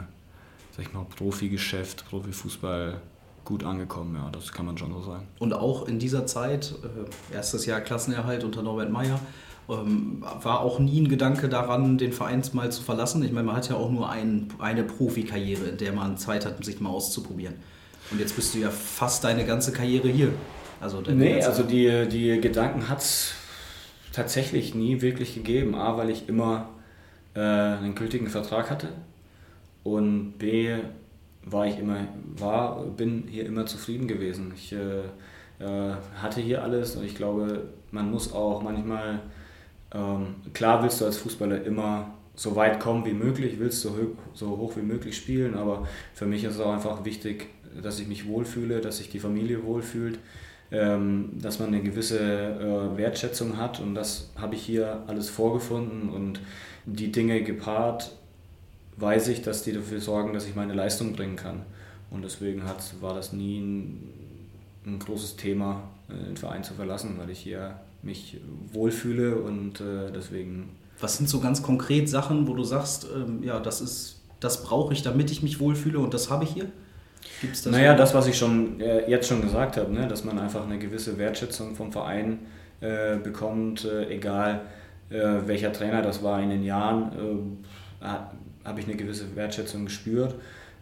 sag ich mal, Profigeschäft, Profifußball gut angekommen, ja, das kann man schon so sagen. Und auch in dieser Zeit, äh, erstes Jahr Klassenerhalt unter Norbert Meyer, ähm, war auch nie ein Gedanke daran, den Verein mal zu verlassen. Ich meine, man hat ja auch nur ein, eine Profikarriere, in der man Zeit hat, sich mal auszuprobieren. Und jetzt bist du ja fast deine ganze Karriere hier. Also nee, also die, die Gedanken hat es tatsächlich nie wirklich gegeben. A, weil ich immer äh, einen gültigen Vertrag hatte und B, war ich immer, war, bin hier immer zufrieden gewesen. Ich äh, äh, hatte hier alles und ich glaube, man muss auch manchmal ähm, klar willst du als Fußballer immer so weit kommen wie möglich, willst hoch, so hoch wie möglich spielen, aber für mich ist es auch einfach wichtig, dass ich mich wohlfühle, dass sich die Familie wohlfühlt, ähm, dass man eine gewisse äh, Wertschätzung hat und das habe ich hier alles vorgefunden und die Dinge gepaart, weiß ich, dass die dafür sorgen, dass ich meine Leistung bringen kann. Und deswegen hat, war das nie ein, ein großes Thema, äh, den Verein zu verlassen, weil ich hier mich wohlfühle und äh, deswegen. Was sind so ganz konkret Sachen, wo du sagst, ähm, ja, das ist das brauche ich, damit ich mich wohlfühle und das habe ich hier? Gibt's das naja, das, was ich schon äh, jetzt schon gesagt habe, ne? dass man einfach eine gewisse Wertschätzung vom Verein äh, bekommt, äh, egal äh, welcher Trainer das war in den Jahren, äh, habe ich eine gewisse Wertschätzung gespürt,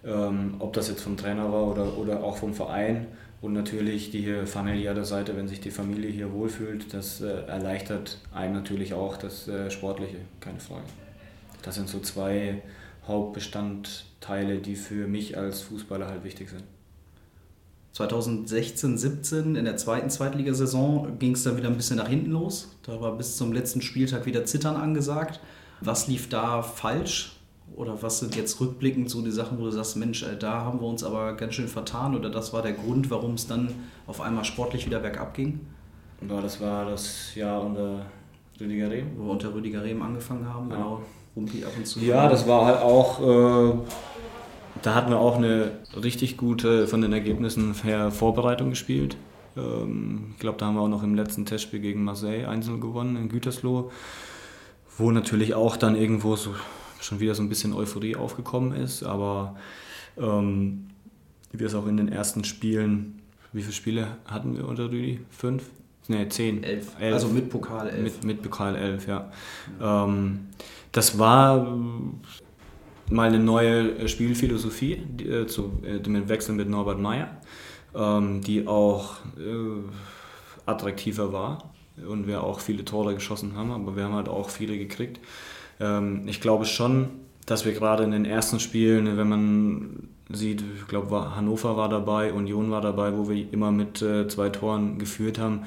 ähm, ob das jetzt vom Trainer war oder, oder auch vom Verein. Und natürlich die familiäre Seite, wenn sich die Familie hier wohlfühlt, das äh, erleichtert einem natürlich auch das Sportliche, keine Frage. Das sind so zwei Hauptbestandteile, die für mich als Fußballer halt wichtig sind. 2016, 17 in der zweiten Zweitligasaison ging es dann wieder ein bisschen nach hinten los. Da war bis zum letzten Spieltag wieder Zittern angesagt. Was lief da falsch? Oder was sind jetzt rückblickend so die Sachen, wo du sagst, Mensch, äh, da haben wir uns aber ganz schön vertan oder das war der Grund, warum es dann auf einmal sportlich wieder bergab ging? Ja, das war das Jahr unter Rüdiger Rehm. Wo wir unter Rüdiger Rehm angefangen haben, ja. genau. Rumpi ab und zu. Ja, das war halt auch, äh, da hatten wir auch eine richtig gute, von den Ergebnissen her, Vorbereitung gespielt. Ähm, ich glaube, da haben wir auch noch im letzten Testspiel gegen Marseille einzeln gewonnen in Gütersloh, wo natürlich auch dann irgendwo so schon wieder so ein bisschen Euphorie aufgekommen ist, aber ähm, wir es auch in den ersten Spielen, wie viele Spiele hatten wir unter Rüdi? Fünf? Ne, zehn. Elf. elf. Also mit Pokal elf. Mit, mit Pokal elf, ja. Ähm, das war äh, mal eine neue äh, Spielphilosophie die, äh, zu, äh, mit Wechsel mit Norbert Meyer, ähm, die auch attraktiver war und wir auch viele Tore geschossen haben, aber wir haben halt auch viele gekriegt. Ähm, ich glaube schon, dass wir gerade in den ersten Spielen, wenn man sieht, ich glaube Hannover war dabei, Union war dabei, wo wir immer mit zwei Toren geführt haben,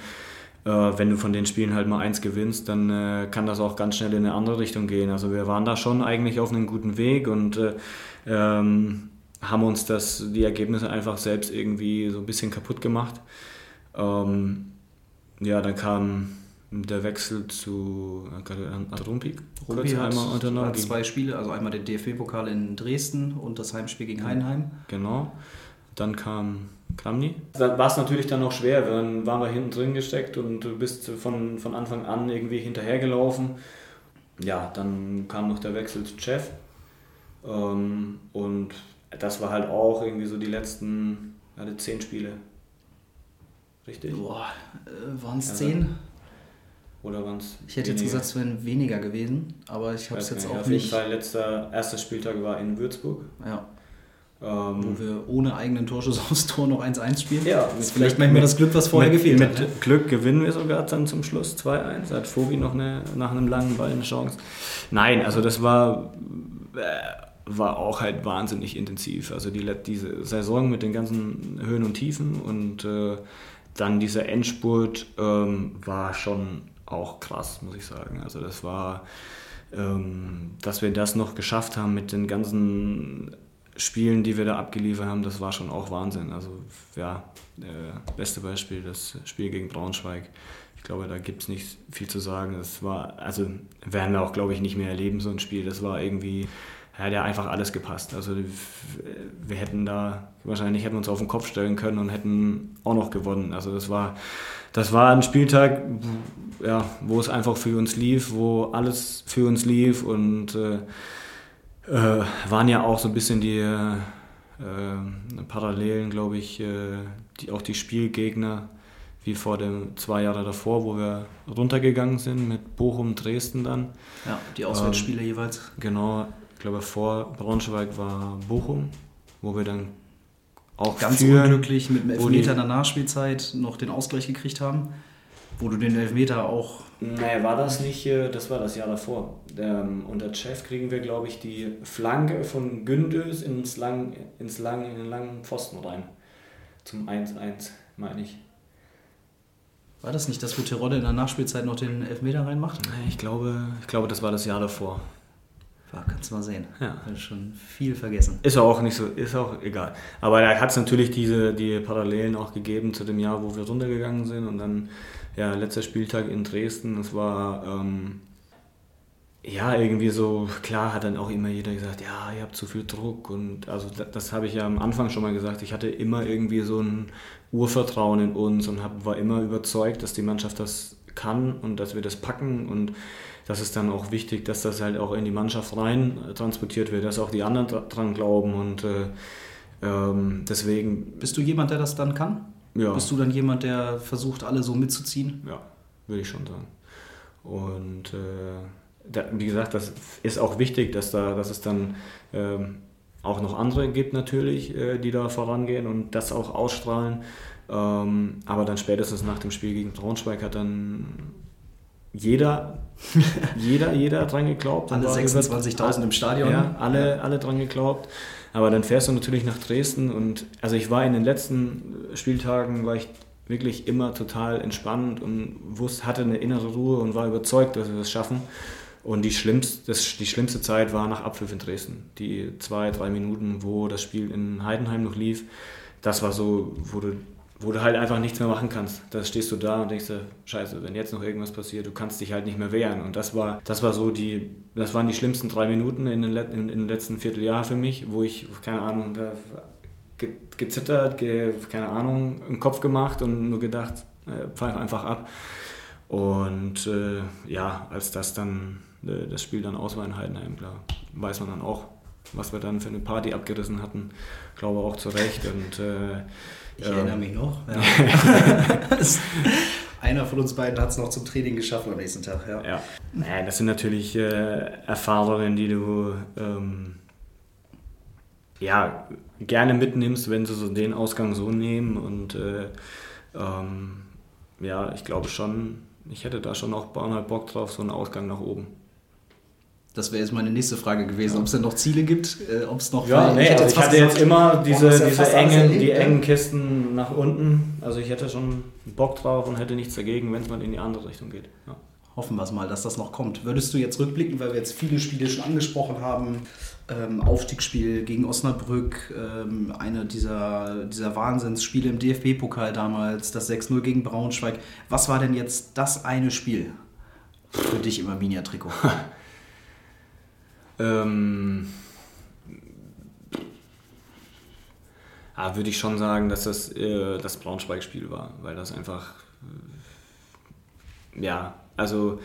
wenn du von den Spielen halt mal eins gewinnst, dann äh, kann das auch ganz schnell in eine andere Richtung gehen. Also wir waren da schon eigentlich auf einem guten Weg und äh, ähm, haben uns das, die Ergebnisse einfach selbst irgendwie so ein bisschen kaputt gemacht. Ähm, ja, dann kam der Wechsel zu Rumpik, Rumpik hat, einmal unternommen. Hat zwei Spiele, also einmal den DFB-Pokal in Dresden und das Heimspiel gegen Heidenheim. Genau. Dann kam Kramny. Da war es natürlich dann noch schwer. Dann waren wir hinten drin gesteckt und du bist von, von Anfang an irgendwie hinterhergelaufen. Ja, dann kam noch der Wechsel zu Chef. Ähm, und das war halt auch irgendwie so die letzten, hatte zehn Spiele. Richtig? Boah, äh, waren es zehn? Oder waren es? Ich hätte weniger? jetzt gesagt, es wären weniger gewesen, aber ich habe es jetzt auch nicht. Auf jeden Fall, letzter, erster Spieltag war in Würzburg. Ja. Ähm, Wo wir ohne eigenen Torschuss aufs Tor noch 1-1 spielen. Ja, das ist vielleicht manchmal das Glück, was vorher mit, gefehlt mit hat. Mit ne? Glück gewinnen wir sogar dann zum Schluss 2-1. Da hat Fobi noch eine, nach einem langen Ball eine Chance. Nein, also das war, äh, war auch halt wahnsinnig intensiv. Also die, diese Saison mit den ganzen Höhen und Tiefen und äh, dann dieser Endspurt ähm, war schon auch krass, muss ich sagen. Also das war, ähm, dass wir das noch geschafft haben mit den ganzen Spielen, die wir da abgeliefert haben, das war schon auch Wahnsinn. Also ja, äh, beste Beispiel, das Spiel gegen Braunschweig. Ich glaube, da gibt es nicht viel zu sagen. Das war, also werden wir auch, glaube ich, nicht mehr erleben, so ein Spiel. Das war irgendwie, ja, der einfach alles gepasst. Also wir hätten da, wahrscheinlich hätten wir uns auf den Kopf stellen können und hätten auch noch gewonnen. Also das war, das war ein Spieltag, ja, wo es einfach für uns lief, wo alles für uns lief und äh, waren ja auch so ein bisschen die äh, Parallelen, glaube ich, äh, die, auch die Spielgegner wie vor dem zwei Jahre davor, wo wir runtergegangen sind mit Bochum, Dresden dann. Ja, die Auswärtsspiele ähm, jeweils. Genau, ich glaube vor Braunschweig war Bochum, wo wir dann auch ganz führen, unglücklich mit dem Elfmeter in der Nachspielzeit noch den Ausgleich gekriegt haben, wo du den Elfmeter auch naja, war das nicht, äh, das war das Jahr davor. Ähm, unter Chef kriegen wir, glaube ich, die Flanke von Gündös ins lang, ins lang, in den langen Pfosten rein. Zum 1-1, meine ich. War das nicht das, wo Terodde in der Nachspielzeit noch den Elfmeter reinmacht? Nee, ich glaube, ich glaube, das war das Jahr davor. Ja, kannst du mal sehen. Ja. Habe schon viel vergessen. Ist auch nicht so, ist auch egal. Aber da hat es natürlich diese, die Parallelen auch gegeben zu dem Jahr, wo wir runtergegangen sind und dann ja, letzter Spieltag in Dresden, es war ähm, ja irgendwie so, klar hat dann auch immer jeder gesagt, ja, ihr habt zu viel Druck und also das, das habe ich ja am Anfang schon mal gesagt, ich hatte immer irgendwie so ein Urvertrauen in uns und hab, war immer überzeugt, dass die Mannschaft das kann und dass wir das packen und das ist dann auch wichtig, dass das halt auch in die Mannschaft rein transportiert wird, dass auch die anderen dran glauben und äh, ähm, deswegen. Bist du jemand, der das dann kann? Ja. Bist du dann jemand, der versucht, alle so mitzuziehen? Ja, würde ich schon sagen. Und äh, da, wie gesagt, das ist auch wichtig, dass, da, dass es dann ähm, auch noch andere gibt natürlich, äh, die da vorangehen und das auch ausstrahlen. Ähm, aber dann spätestens nach dem Spiel gegen Braunschweig hat dann jeder, jeder, jeder dran geglaubt. Alle 26.000 im Stadion. Ja, alle, alle dran geglaubt. Aber dann fährst du natürlich nach Dresden und also ich war in den letzten Spieltagen, war ich wirklich immer total entspannt und wusste, hatte eine innere Ruhe und war überzeugt, dass wir das schaffen. Und die schlimmste, das, die schlimmste Zeit war nach Abpfiff in Dresden. Die zwei, drei Minuten, wo das Spiel in Heidenheim noch lief, das war so, wo du wo du halt einfach nichts mehr machen kannst. Da stehst du da und denkst dir, scheiße, wenn jetzt noch irgendwas passiert, du kannst dich halt nicht mehr wehren. Und das war, das war so die, das waren die schlimmsten drei Minuten in den, in, in den letzten Vierteljahr für mich, wo ich, keine Ahnung, ge, gezittert, ge, keine Ahnung, im Kopf gemacht und nur gedacht, äh, pfeif einfach ab. Und äh, ja, als das dann, das Spiel dann aus war in Heidenheim, klar, weiß man dann auch, was wir dann für eine Party abgerissen hatten. Glaube auch zu Recht. Und äh, ich ähm, erinnere mich noch. Ja. Einer von uns beiden hat es noch zum Training geschaffen am nächsten Tag. Ja, ja. Naja, das sind natürlich äh, Erfahrungen, die du ähm, ja, gerne mitnimmst, wenn sie so den Ausgang so nehmen. Und äh, ähm, ja, ich glaube schon, ich hätte da schon auch Bock drauf, so einen Ausgang nach oben. Das wäre jetzt meine nächste Frage gewesen, ja. ob es denn noch Ziele gibt, äh, ob es noch. Ja, nee, ich, also ich hatte jetzt immer diese, diese engen, erlebt, die engen Kisten nach unten. Also ich hätte schon Bock drauf und hätte nichts dagegen, wenn es mal in die andere Richtung geht. Ja. Hoffen wir es mal, dass das noch kommt. Würdest du jetzt rückblicken, weil wir jetzt viele Spiele schon angesprochen haben, ähm, Aufstiegsspiel gegen Osnabrück, ähm, eine dieser, dieser Wahnsinnsspiele im DFB-Pokal damals, das 6-0 gegen Braunschweig. Was war denn jetzt das eine Spiel für dich im Arminia-Trikot? Ähm, ja, würde ich schon sagen, dass das äh, das Braunschweig-Spiel war, weil das einfach, äh, ja, also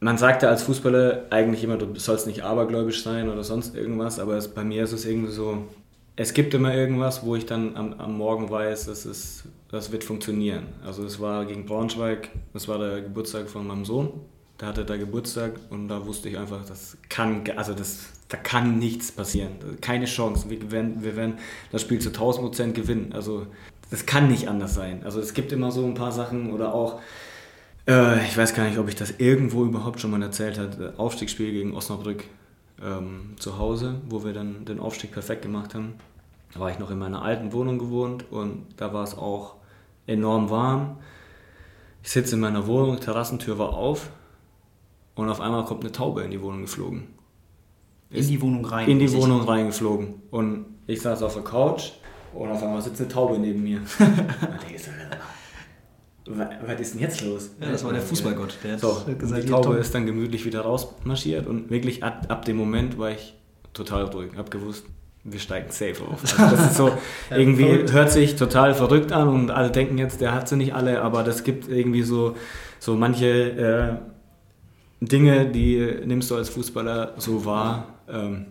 man sagte als Fußballer eigentlich immer, du sollst nicht abergläubisch sein oder sonst irgendwas, aber es, bei mir ist es irgendwie so, es gibt immer irgendwas, wo ich dann am, am Morgen weiß, dass es, das wird funktionieren. Also es war gegen Braunschweig, das war der Geburtstag von meinem Sohn da hatte da Geburtstag und da wusste ich einfach, das kann, also das, da kann nichts passieren. Keine Chance. Wir werden, wir werden das Spiel zu 1000 Prozent gewinnen. Also das kann nicht anders sein. Also es gibt immer so ein paar Sachen oder auch, äh, ich weiß gar nicht, ob ich das irgendwo überhaupt schon mal erzählt habe, Aufstiegsspiel gegen Osnabrück ähm, zu Hause, wo wir dann den Aufstieg perfekt gemacht haben. Da war ich noch in meiner alten Wohnung gewohnt und da war es auch enorm warm. Ich sitze in meiner Wohnung, Terrassentür war auf und auf einmal kommt eine Taube in die Wohnung geflogen. In die Wohnung rein? In die Wohnung reingeflogen. Und ich saß auf der Couch und auf einmal sitzt eine Taube neben mir. was ist denn jetzt los? Ja, das war der Fußballgott. Der so, gesagt, die Taube ist dann gemütlich wieder rausmarschiert und wirklich ab, ab dem Moment war ich total ruhig. Hab gewusst, wir steigen safe auf. Also das ist so, irgendwie hört sich total verrückt an und alle denken jetzt, der hat sie nicht alle, aber das gibt irgendwie so, so manche äh, Dinge, die nimmst du als Fußballer so wahr, ähm,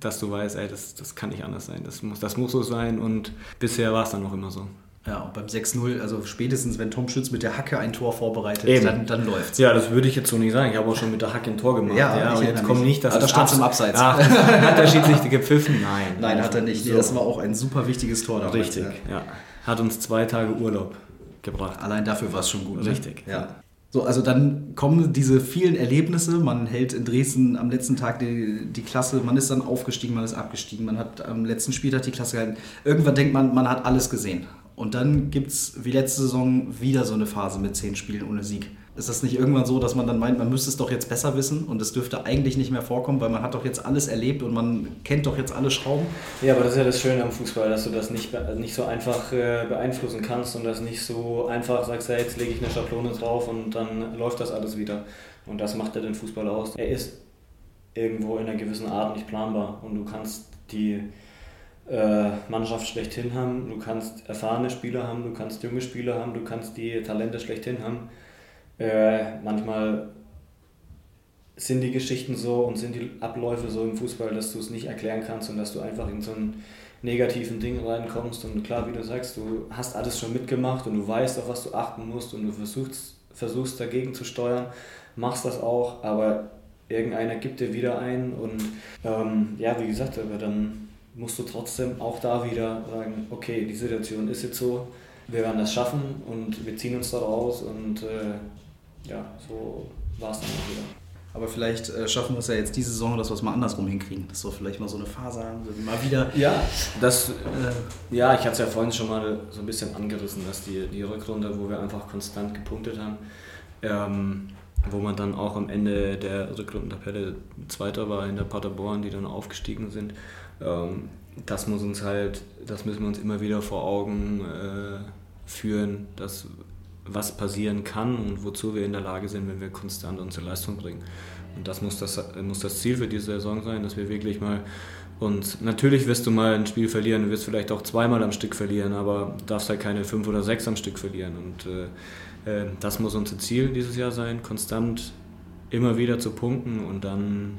dass du weißt, ey, das, das kann nicht anders sein, das muss, das muss so sein und bisher war es dann auch immer so. Ja, und beim 6-0, also spätestens wenn Tom Schütz mit der Hacke ein Tor vorbereitet, Eben. dann, dann läuft's. Ja, das würde ich jetzt so nicht sagen. Ich habe auch schon mit der Hacke ein Tor gemacht. Ja, ja und jetzt kommt nicht, dass also das stand zum Abseits. Ach, hat der Schiedsrichter gepfiffen? Nein. Nein, hat er nicht. Nee, das war auch ein super wichtiges Tor damals. Richtig, ja. ja. Hat uns zwei Tage Urlaub gebracht. Allein dafür war es schon gut. Ne? Richtig. Ne? Ja. So, also dann kommen diese vielen Erlebnisse. Man hält in Dresden am letzten Tag die, die Klasse, man ist dann aufgestiegen, man ist abgestiegen, man hat am letzten Spieltag die Klasse gehalten. Irgendwann denkt man, man hat alles gesehen. Und dann gibt es wie letzte Saison wieder so eine Phase mit zehn Spielen ohne Sieg. Ist das nicht irgendwann so, dass man dann meint, man müsste es doch jetzt besser wissen und es dürfte eigentlich nicht mehr vorkommen, weil man hat doch jetzt alles erlebt und man kennt doch jetzt alle Schrauben? Ja, aber das ist ja das Schöne am Fußball, dass du das nicht, nicht so einfach äh, beeinflussen kannst und das nicht so einfach sagst, ja, jetzt lege ich eine Schablone drauf und dann läuft das alles wieder. Und das macht ja den Fußball aus. Er ist irgendwo in einer gewissen Art nicht planbar und du kannst die äh, Mannschaft schlechthin haben, du kannst erfahrene Spieler haben, du kannst junge Spieler haben, du kannst die Talente schlechthin haben Äh, manchmal sind die Geschichten so und sind die Abläufe so im Fußball, dass du es nicht erklären kannst und dass du einfach in so ein negativen Ding reinkommst. Und klar, wie du sagst, du hast alles schon mitgemacht und du weißt, auf was du achten musst und du versuchst, versuchst dagegen zu steuern, machst das auch, aber irgendeiner gibt dir wieder ein und ähm, ja, wie gesagt, aber dann musst du trotzdem auch da wieder sagen, okay, die Situation ist jetzt so, wir werden das schaffen und wir ziehen uns da raus und äh, ja, so war es dann wieder. Aber vielleicht äh, schaffen wir es ja jetzt diese Saison, dass wir es mal andersrum hinkriegen. Dass wir vielleicht mal so eine Phase haben, so mal wieder. Ja, das, äh, ja ich hatte es ja vorhin schon mal so ein bisschen angerissen, dass die, die Rückrunde, wo wir einfach konstant gepunktet haben, ähm, wo man dann auch am Ende der Rückrundentabelle Zweiter war in der Paderborn, die dann aufgestiegen sind. Ähm, das muss uns halt, das müssen wir uns immer wieder vor Augen äh, führen, dass was passieren kann und wozu wir in der Lage sind, wenn wir konstant unsere Leistung bringen. Und das muss das, muss das Ziel für diese Saison sein, dass wir wirklich mal und natürlich wirst du mal ein Spiel verlieren, du wirst vielleicht auch zweimal am Stück verlieren, aber darfst halt keine fünf oder sechs am Stück verlieren. Und äh, äh, das muss unser Ziel dieses Jahr sein, konstant immer wieder zu punkten und dann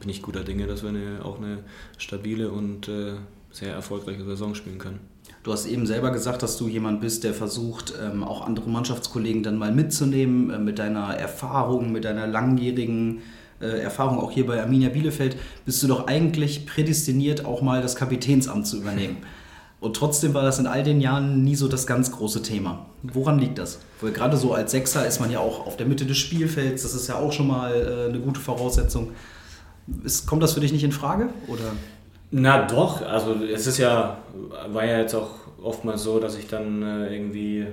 bin ich guter Dinge, dass wir eine, auch eine stabile und äh, sehr erfolgreiche Saison spielen können. Du hast eben selber gesagt, dass du jemand bist, der versucht, ähm, auch andere Mannschaftskollegen dann mal mitzunehmen äh, mit deiner Erfahrung, mit deiner langjährigen äh, Erfahrung auch hier bei Arminia Bielefeld. Bist du doch eigentlich prädestiniert, auch mal das Kapitänsamt zu übernehmen. Und trotzdem war das in all den Jahren nie so das ganz große Thema. Woran liegt das? Weil gerade so als Sechser ist man ja auch auf der Mitte des Spielfelds, das ist ja auch schon mal äh, eine gute Voraussetzung. Kommt das für dich nicht in Frage? Oder? Na doch, also es ist ja, war ja jetzt auch oftmals so, dass ich dann äh, irgendwie,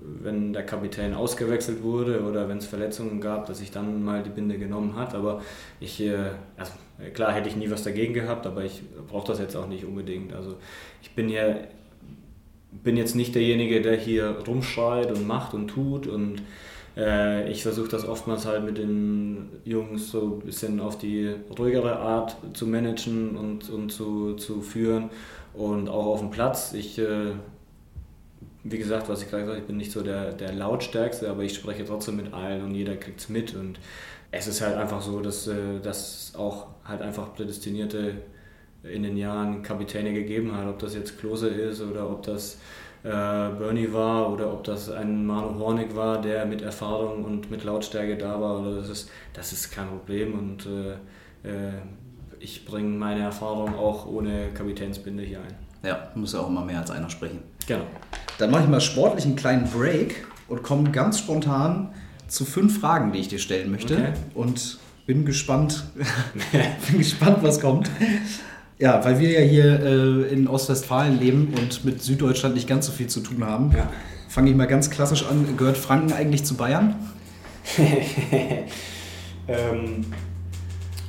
wenn der Kapitän ausgewechselt wurde oder wenn es Verletzungen gab, dass ich dann mal die Binde genommen hat. Aber ich, äh, also klar hätte ich nie was dagegen gehabt, aber ich brauche das jetzt auch nicht unbedingt. Also ich bin ja bin jetzt nicht derjenige, der hier rumschreit und macht und tut und äh, ich versuche das oftmals halt mit den Jungs so ein bisschen auf die ruhigere Art zu managen und, und zu, zu führen und auch auf dem Platz. Ich, äh, wie gesagt, was ich gerade gesagt habe, ich bin nicht so der, der Lautstärkste, aber ich spreche trotzdem mit allen und jeder kriegt es mit und es ist halt einfach so, dass, äh, dass auch halt einfach prädestinierte in den Jahren Kapitäne gegeben hat, ob das jetzt Klose ist oder ob das äh, Bernie war oder ob das ein Manu Hornig war, der mit Erfahrung und mit Lautstärke da war. Oder das, ist, das ist kein Problem und äh, äh, ich bringe meine Erfahrung auch ohne Kapitänsbinde hier ein. Ja, muss ja auch immer mehr als einer sprechen. Genau. Dann mache ich mal sportlich einen kleinen Break und komme ganz spontan zu fünf Fragen, die ich dir stellen möchte. Okay. Und bin gespannt, bin gespannt, was kommt. Ja, weil wir ja hier äh, in Ostwestfalen leben und mit Süddeutschland nicht ganz so viel zu tun haben, ja. fange ich mal ganz klassisch an. Gehört Franken eigentlich zu Bayern? ähm,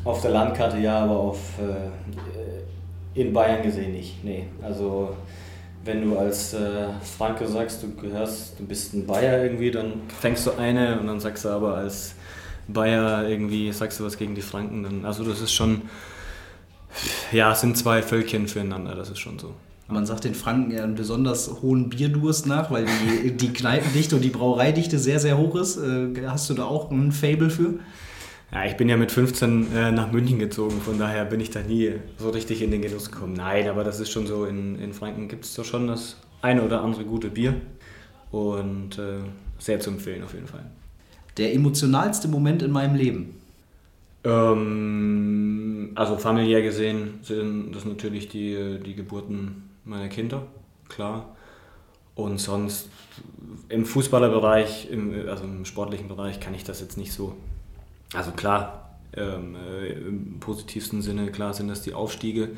auf der Landkarte ja, aber auf, äh, in Bayern gesehen nicht. Nee, also wenn du als äh, Franke sagst, du gehörst, du bist ein Bayer irgendwie, dann fängst du eine und dann sagst du aber als Bayer irgendwie, sagst du was gegen die Franken. Dann, also das ist schon ja, es sind zwei Völkchen füreinander, das ist schon so. Man sagt den Franken ja einen besonders hohen Bierdurst nach, weil die, die Kneipendichte und die Brauereidichte sehr, sehr hoch ist. Äh, hast du da auch ein Fable für? Ja, ich bin ja mit 15 äh, nach München gezogen, von daher bin ich da nie so richtig in den Genuss gekommen. Nein, aber das ist schon so, in, in Franken gibt es doch schon das eine oder andere gute Bier und äh, sehr zu empfehlen auf jeden Fall. Der emotionalste Moment in meinem Leben? Ähm, also familiär gesehen sind das natürlich die, die Geburten meiner Kinder, klar. Und sonst im Fußballerbereich, im, also im sportlichen Bereich kann ich das jetzt nicht so. Also klar, ähm, äh, im positivsten Sinne, klar sind das die Aufstiege.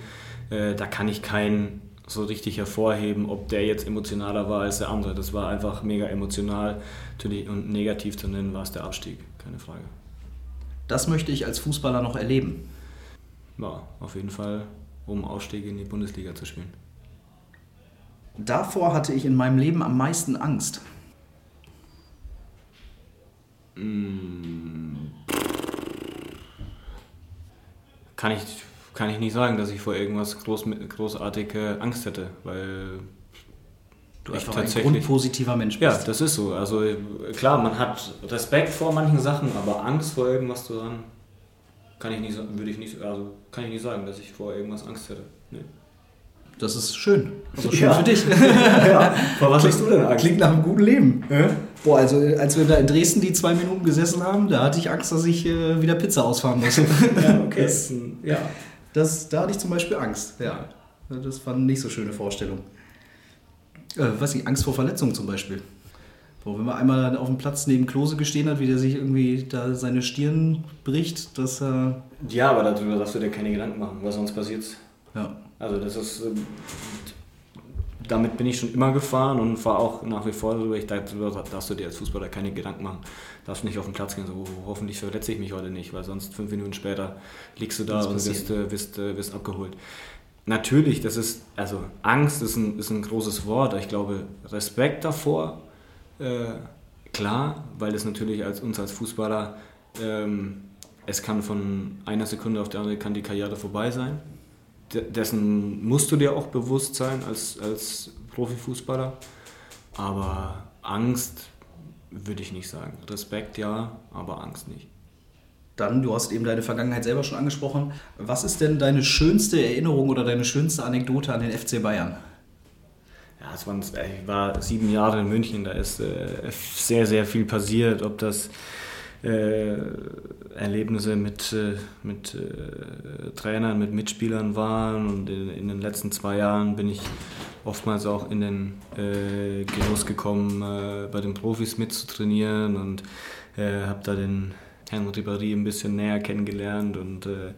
Äh, da kann ich keinen so richtig hervorheben, ob der jetzt emotionaler war als der andere. Das war einfach mega emotional. Natürlich und negativ zu nennen war es der Abstieg, keine Frage. Das möchte ich als Fußballer noch erleben. Ja, auf jeden Fall, um Aufstiege in die Bundesliga zu spielen. Davor hatte ich in meinem Leben am meisten Angst. Hm. Kann ich, kann ich nicht sagen, dass ich vor irgendwas groß, großartig Angst hätte, weil du einfach ein grundpositiver Mensch bist. Ja, das ist so. Also klar, man hat Respekt vor manchen Sachen, aber Angst vor irgendwas zu haben, kann ich nicht, würde ich nicht, also kann ich nicht sagen, dass ich vor irgendwas Angst hätte. Nee. Das ist schön. Also schön ja. für dich. ja. Vor was hast du denn Angst? Klingt nach einem guten Leben. Ja? Boah, also als wir da in Dresden die zwei Minuten gesessen haben, da hatte ich Angst, dass ich äh, wieder Pizza ausfahren muss. ja, okay. Das, ja. Das, da hatte ich zum Beispiel Angst. Ja. Das war eine nicht so schöne Vorstellung. Äh, was ich, Angst vor Verletzungen zum Beispiel. Boah, wenn man einmal auf dem Platz neben Klose gestehen hat, wie der sich irgendwie da seine Stirn bricht, dass er. Äh ja, aber darüber darfst du dir keine Gedanken machen, was sonst passiert. Ja. Also das ist, ähm, damit bin ich schon immer gefahren und fahre auch nach wie vor darüber. Ich dachte, darfst du dir als Fußballer keine Gedanken machen. Darfst nicht auf den Platz gehen, so hoffentlich verletze ich mich heute nicht, weil sonst fünf Minuten später liegst du da und wirst, äh, wirst, äh, wirst abgeholt. Natürlich, das ist, also Angst ist ein, ist ein großes Wort. Ich glaube, Respekt davor, äh, klar, weil es natürlich als uns als Fußballer, ähm, es kann von einer Sekunde auf die andere kann die Karriere vorbei sein dessen musst du dir auch bewusst sein als, als Profifußballer. Aber Angst würde ich nicht sagen. Respekt ja, aber Angst nicht. Dann, du hast eben deine Vergangenheit selber schon angesprochen. Was ist denn deine schönste Erinnerung oder deine schönste Anekdote an den FC Bayern? Ja, es waren, ich war sieben Jahre in München, da ist äh, sehr, sehr viel passiert. Ob das äh, Erlebnisse mit, äh, mit äh, Trainern, mit Mitspielern waren. Und in, in, den letzten zwei Jahren bin ich oftmals auch in den äh, Genuss gekommen, äh, bei den Profis mitzutrainieren und habe da den Herrn Ribéry ein bisschen näher kennengelernt. Und äh,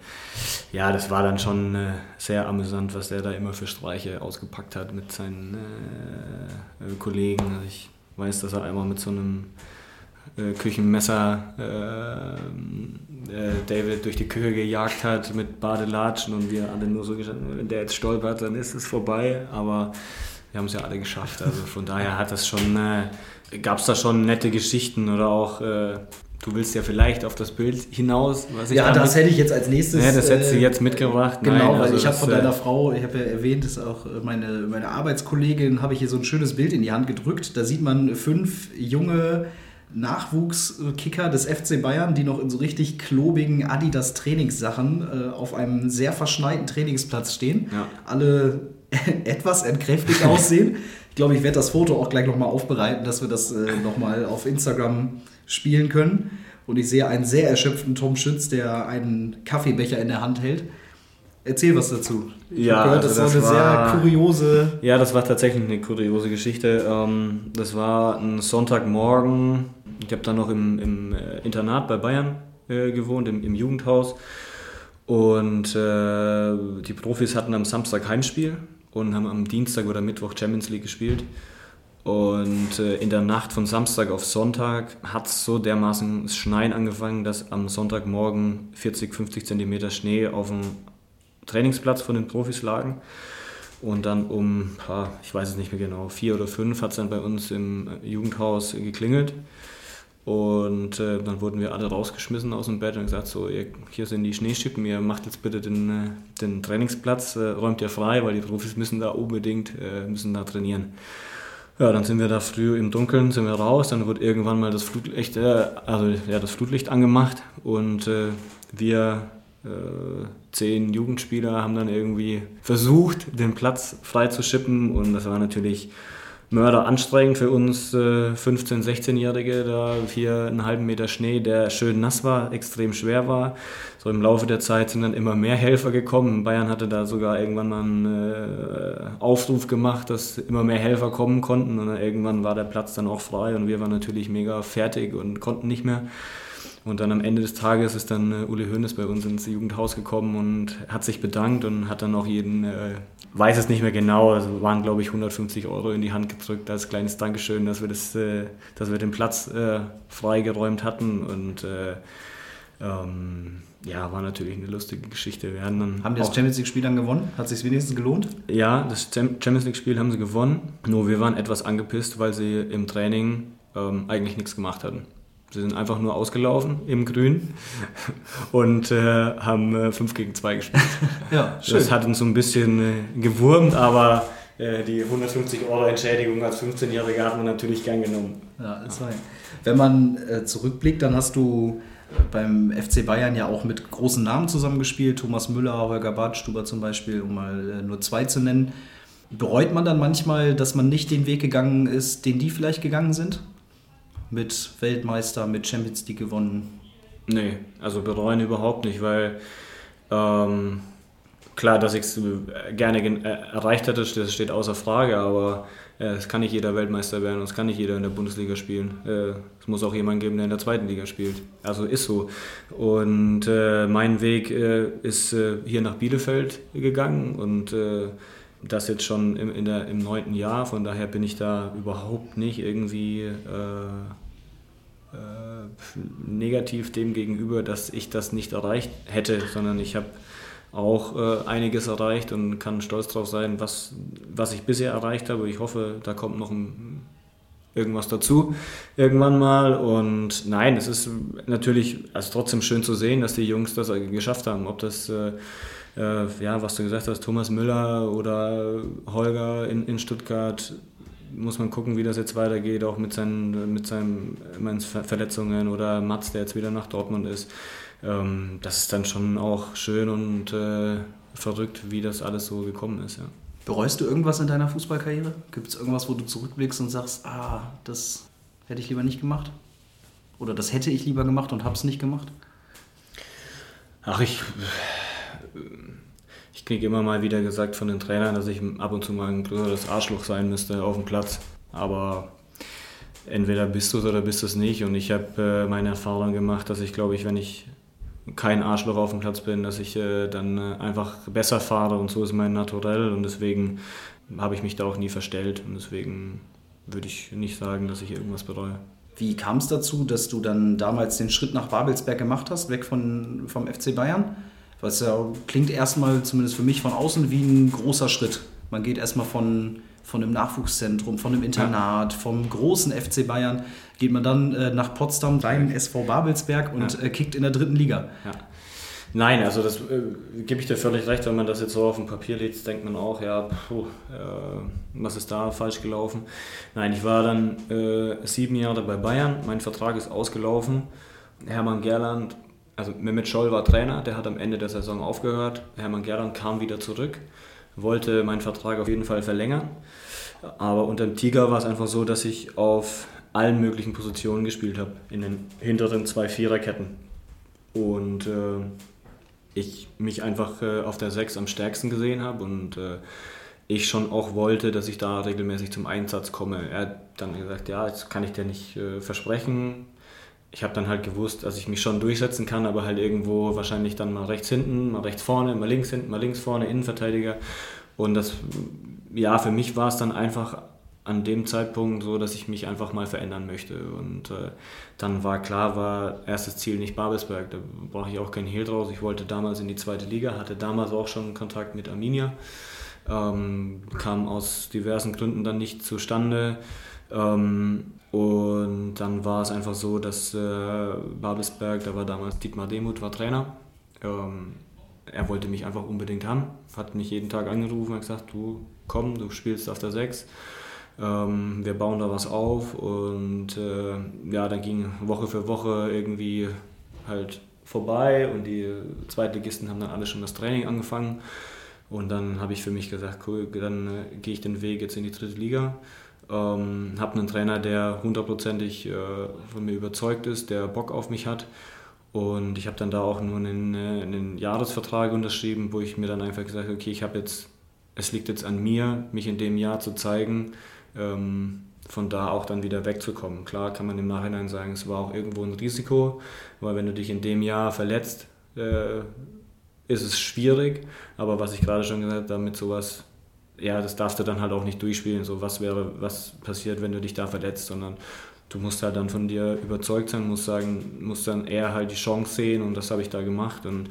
ja, das war dann schon sehr amüsant, was er da immer für Streiche ausgepackt hat mit seinen Kollegen. Also ich weiß, dass er einmal mit so einem äh, Küchenmesser äh, äh, David durch die Küche gejagt hat mit Badelatschen und wir alle nur so gestanden, wenn der jetzt stolpert, dann ist es vorbei. Aber wir haben es ja alle geschafft. Also von daher hat das schon, äh, gab es da schon nette Geschichten oder auch äh, Du willst ja vielleicht auf das Bild hinaus. Was ich ja, das hätte ich jetzt als nächstes. Ja, das hättest du äh, jetzt mitgebracht. Genau, Nein, weil also ich habe von deiner Frau, ich habe ja erwähnt, dass auch meine, meine Arbeitskollegin, habe ich hier so ein schönes Bild in die Hand gedrückt. Da sieht man fünf junge Nachwuchskicker des FC Bayern, die noch in so richtig klobigen Adidas Trainingssachen äh, auf einem sehr verschneiten Trainingsplatz stehen. Ja. Alle etwas entkräftigt aussehen. Ich glaube, ich werde das Foto auch gleich nochmal aufbereiten, dass wir das äh, nochmal auf Instagram spielen können. Und ich sehe einen sehr erschöpften Tom Schütz, der einen Kaffeebecher in der Hand hält. Erzähl was dazu. Ich ja, gehört, das, also das war eine sehr kuriose. Ja, das war tatsächlich eine kuriose Geschichte. Ähm, das war ein Sonntagmorgen ich habe dann noch im, im äh, Internat bei Bayern äh, gewohnt, im, im, Jugendhaus. Und äh, die Profis hatten am Samstag Heimspiel und haben am Dienstag oder Mittwoch Champions League gespielt. Und äh, in der Nacht von Samstag auf Sonntag hat es so dermaßen Schneien angefangen, dass am Sonntagmorgen 40, 50 Zentimeter Schnee auf dem Trainingsplatz von den Profis lagen. Und dann um, ich weiß es nicht mehr genau, vier oder fünf hat es dann bei uns im Jugendhaus geklingelt. Und äh, dann wurden wir alle rausgeschmissen aus dem Bett und gesagt, so, ihr, hier sind die Schneeschippen, ihr macht jetzt bitte den, äh, den Trainingsplatz, äh, räumt ihr frei, weil die Profis müssen da unbedingt, äh, müssen da trainieren. Ja, dann sind wir da früh im Dunkeln, sind wir raus, dann wurde irgendwann mal das Flutlicht, äh, also, ja, das Flutlicht angemacht und äh, wir zehn Jugendspieler haben dann irgendwie versucht, den Platz frei zu schippen und das war natürlich Mörder anstrengend für uns äh, 15-, 16-Jährige, da hier einen halben Meter Schnee, der schön nass war, extrem schwer war. So im Laufe der Zeit sind dann immer mehr Helfer gekommen. Bayern hatte da sogar irgendwann mal einen äh, Aufruf gemacht, dass immer mehr Helfer kommen konnten und irgendwann war der Platz dann auch frei und wir waren natürlich mega fertig und konnten nicht mehr. Und dann am Ende des Tages ist dann äh, Uli Hoeneß bei uns ins Jugendhaus gekommen und hat sich bedankt und hat dann auch jeden, äh, weiß es nicht mehr genau, also waren glaube ich 150 Euro in die Hand gedrückt als kleines Dankeschön, dass wir, das, äh, dass wir den Platz äh, freigeräumt hatten und äh, ähm, ja, war natürlich eine lustige Geschichte. Wir haben, dann haben die das Champions League-Spiel dann gewonnen? Hat es sich wenigstens gelohnt? Ja, das Champions League-Spiel haben sie gewonnen. Nur wir waren etwas angepisst, weil sie im Training ähm, eigentlich nichts gemacht hatten. Sie sind einfach nur ausgelaufen im Grün und äh, haben äh, 5 gegen 2 gespielt. ja, schön. Das hat uns so ein bisschen äh, gewurmt, aber äh, die 150 Euro Entschädigung als 15-Jähriger hat man natürlich gern genommen. Ja, ist fein. Wenn man äh, zurückblickt, dann hast du beim FC Bayern ja auch mit großen Namen zusammengespielt. Thomas Müller, Holger Badstuber zum Beispiel, um mal äh, nur zwei zu nennen. Bereut man dann manchmal, dass man nicht den Weg gegangen ist, den die vielleicht gegangen sind? Mit Weltmeister, mit Champions League gewonnen? Nee, also bereuen überhaupt nicht, weil ähm, klar, dass ich es gerne äh, erreicht hätte, das steht außer Frage, aber äh, es kann nicht jeder Weltmeister werden und es kann nicht jeder in der Bundesliga spielen. Äh, es muss auch jemand geben, der in der zweiten Liga spielt. Also ist so. Und äh, mein Weg äh, ist äh, hier nach Bielefeld gegangen und das jetzt schon im neunten Jahr. Von daher bin ich da überhaupt nicht irgendwie negativ dem gegenüber, dass ich das nicht erreicht hätte, sondern ich habe auch äh, einiges erreicht und kann stolz darauf sein, was, was ich bisher erreicht habe. Ich hoffe, da kommt noch ein, irgendwas dazu irgendwann mal. Und nein, es ist natürlich also trotzdem schön zu sehen, dass die Jungs das geschafft haben. Ob das, äh, äh, ja, was du gesagt hast, Thomas Müller oder Holger in, in Stuttgart, muss man gucken, wie das jetzt weitergeht, auch mit seinen, mit seinen Verletzungen oder Mats, der jetzt wieder nach Dortmund ist ähm, das ist dann schon auch schön und äh, verrückt, wie das alles so gekommen ist. Ja. Bereust du irgendwas in deiner Fußballkarriere? Gibt es irgendwas, wo du zurückblickst und sagst, ah, das hätte ich lieber nicht gemacht? Oder das hätte ich lieber gemacht und habe es nicht gemacht? Ach, ich, ich kriege immer mal wieder gesagt von den Trainern, dass ich ab und zu mal ein größeres Arschloch sein müsste auf dem Platz. Aber entweder bist du es oder bist du es nicht. Und ich habe äh, meine Erfahrung gemacht, dass ich glaube ich, wenn ich kein Arschloch auf dem Platz bin, dass ich äh, dann äh, einfach besser fahre und so ist mein Naturell und deswegen habe ich mich da auch nie verstellt und deswegen würde ich nicht sagen, dass ich irgendwas bereue. Wie kam es dazu, dass du dann damals den Schritt nach Babelsberg gemacht hast, weg von, vom FC Bayern? Was ja klingt erstmal, zumindest für mich von außen, wie ein großer Schritt. Man geht erstmal von von einem Nachwuchszentrum, von einem Internat, ja. vom großen FC Bayern, geht man dann äh, nach Potsdam beim SV Babelsberg und ja. äh, kickt in der dritten Liga. Ja. Nein, also das äh, gebe ich dir völlig recht, wenn man das jetzt so auf dem Papier legt, denkt man auch, ja, puh, äh, was ist da falsch gelaufen? Nein, ich war dann äh, sieben Jahre bei Bayern, mein Vertrag ist ausgelaufen. Hermann Gerland, also Mehmet Scholl war Trainer, der hat am Ende der Saison aufgehört. Hermann Gerland kam wieder zurück wollte meinen Vertrag auf jeden Fall verlängern. Aber unter dem Tiger war es einfach so, dass ich auf allen möglichen Positionen gespielt habe, in den hinteren zwei Viererketten. Und äh, ich mich einfach äh, auf der Sechs am stärksten gesehen habe und äh, ich schon auch wollte, dass ich da regelmäßig zum Einsatz komme. Er hat dann gesagt, ja, das kann ich dir nicht äh, versprechen, ich habe dann halt gewusst, dass ich mich schon durchsetzen kann, aber halt irgendwo wahrscheinlich dann mal rechts hinten, mal rechts vorne, mal links hinten, mal links vorne, Innenverteidiger. Und das, ja, für mich war es dann einfach an dem Zeitpunkt so, dass ich mich einfach mal verändern möchte. Und äh, dann war klar, war erstes Ziel nicht Babelsberg, da brauche ich auch keinen Hehl draus. Ich wollte damals in die zweite Liga, hatte damals auch schon Kontakt mit Arminia, ähm, kam aus diversen Gründen dann nicht zustande. Ähm, und dann war es einfach so, dass äh, Babelsberg, da war damals Dietmar Demuth, war Trainer. Ähm, er wollte mich einfach unbedingt haben, hat mich jeden Tag angerufen und gesagt, du komm, du spielst auf der 6. Ähm, wir bauen da was auf und äh, ja, dann ging Woche für Woche irgendwie halt vorbei und die Zweitligisten haben dann alle schon das Training angefangen und dann habe ich für mich gesagt, cool, dann äh, gehe ich den Weg jetzt in die dritte Liga ähm, habe einen Trainer, der hundertprozentig äh, von mir überzeugt ist, der Bock auf mich hat. Und ich habe dann da auch nur einen, äh, einen Jahresvertrag unterschrieben, wo ich mir dann einfach gesagt habe, okay, ich habe jetzt, es liegt jetzt an mir, mich in dem Jahr zu zeigen, ähm, von da auch dann wieder wegzukommen. Klar kann man im Nachhinein sagen, es war auch irgendwo ein Risiko, weil wenn du dich in dem Jahr verletzt, äh, ist es schwierig. Aber was ich gerade schon gesagt habe, damit sowas ja, das darfst du dann halt auch nicht durchspielen, so was wäre, was passiert, wenn du dich da verletzt, sondern du musst halt dann von dir überzeugt sein, musst sagen, musst dann eher halt die Chance sehen und das habe ich da gemacht und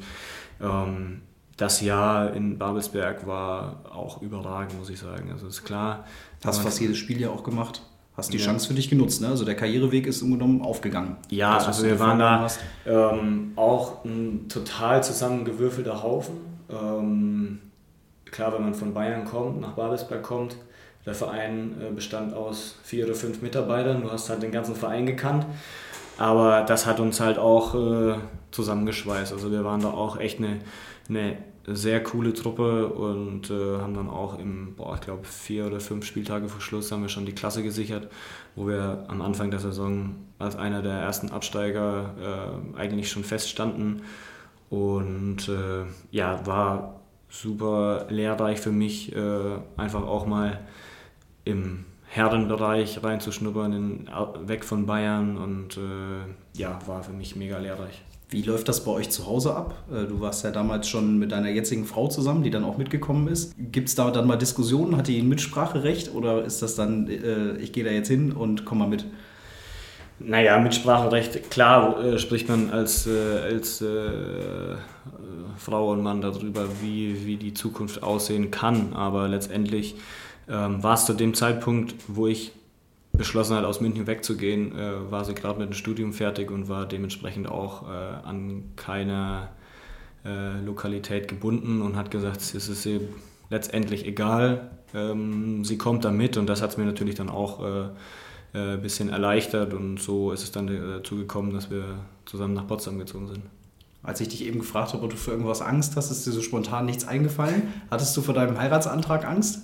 ähm, das Jahr in Babelsberg war auch überragend, muss ich sagen. Also ist klar. Hast fast jedes Spiel ja auch gemacht. Hast die ja. Chance für dich genutzt, ne? Also der Karriereweg ist im aufgegangen. Ja, also wir waren da ähm, auch ein total zusammengewürfelter Haufen. Ähm, klar, wenn man von Bayern kommt, nach Babelsberg kommt, der Verein äh, bestand aus vier oder fünf Mitarbeitern, du hast halt den ganzen Verein gekannt. Aber das hat uns halt auch äh, zusammengeschweißt. Also wir waren da auch echt eine, eine sehr coole Truppe und äh, haben dann auch im, boah, ich glaube, vier oder fünf Spieltage vor Schluss haben wir schon die Klasse gesichert, wo wir am Anfang der Saison als einer der ersten Absteiger äh, eigentlich schon feststanden. Und äh, ja, war super lehrreich für mich, äh, einfach auch mal im Herrenbereich reinzuschnuppern, in, weg von Bayern und äh, ja, war für mich mega lehrreich. Wie läuft das bei euch zu Hause ab? Äh, du warst ja damals schon mit deiner jetzigen Frau zusammen, die dann auch mitgekommen ist. Gibt es da dann mal Diskussionen? Hat die ein Mitspracherecht oder ist das dann, äh, ich gehe da jetzt hin und komm mal mit? Naja, Mitspracherecht, klar äh, spricht man als, äh, als äh, Frau und Mann darüber, wie, wie die Zukunft aussehen kann, aber letztendlich ähm, war es zu dem Zeitpunkt, wo ich beschlossen hat, aus München wegzugehen, äh, war sie gerade mit dem Studium fertig und war dementsprechend auch äh, an keiner äh, Lokalität gebunden und hat gesagt, es ist ihr letztendlich egal, ähm, sie kommt da mit. Und das hat es mir natürlich dann auch äh, äh, bisschen erleichtert und so ist es dann dazu gekommen, dass wir zusammen nach Potsdam gezogen sind. Als ich dich eben gefragt habe, ob du für irgendwas Angst hast, ist dir so spontan nichts eingefallen. Hattest du vor deinem Heiratsantrag Angst?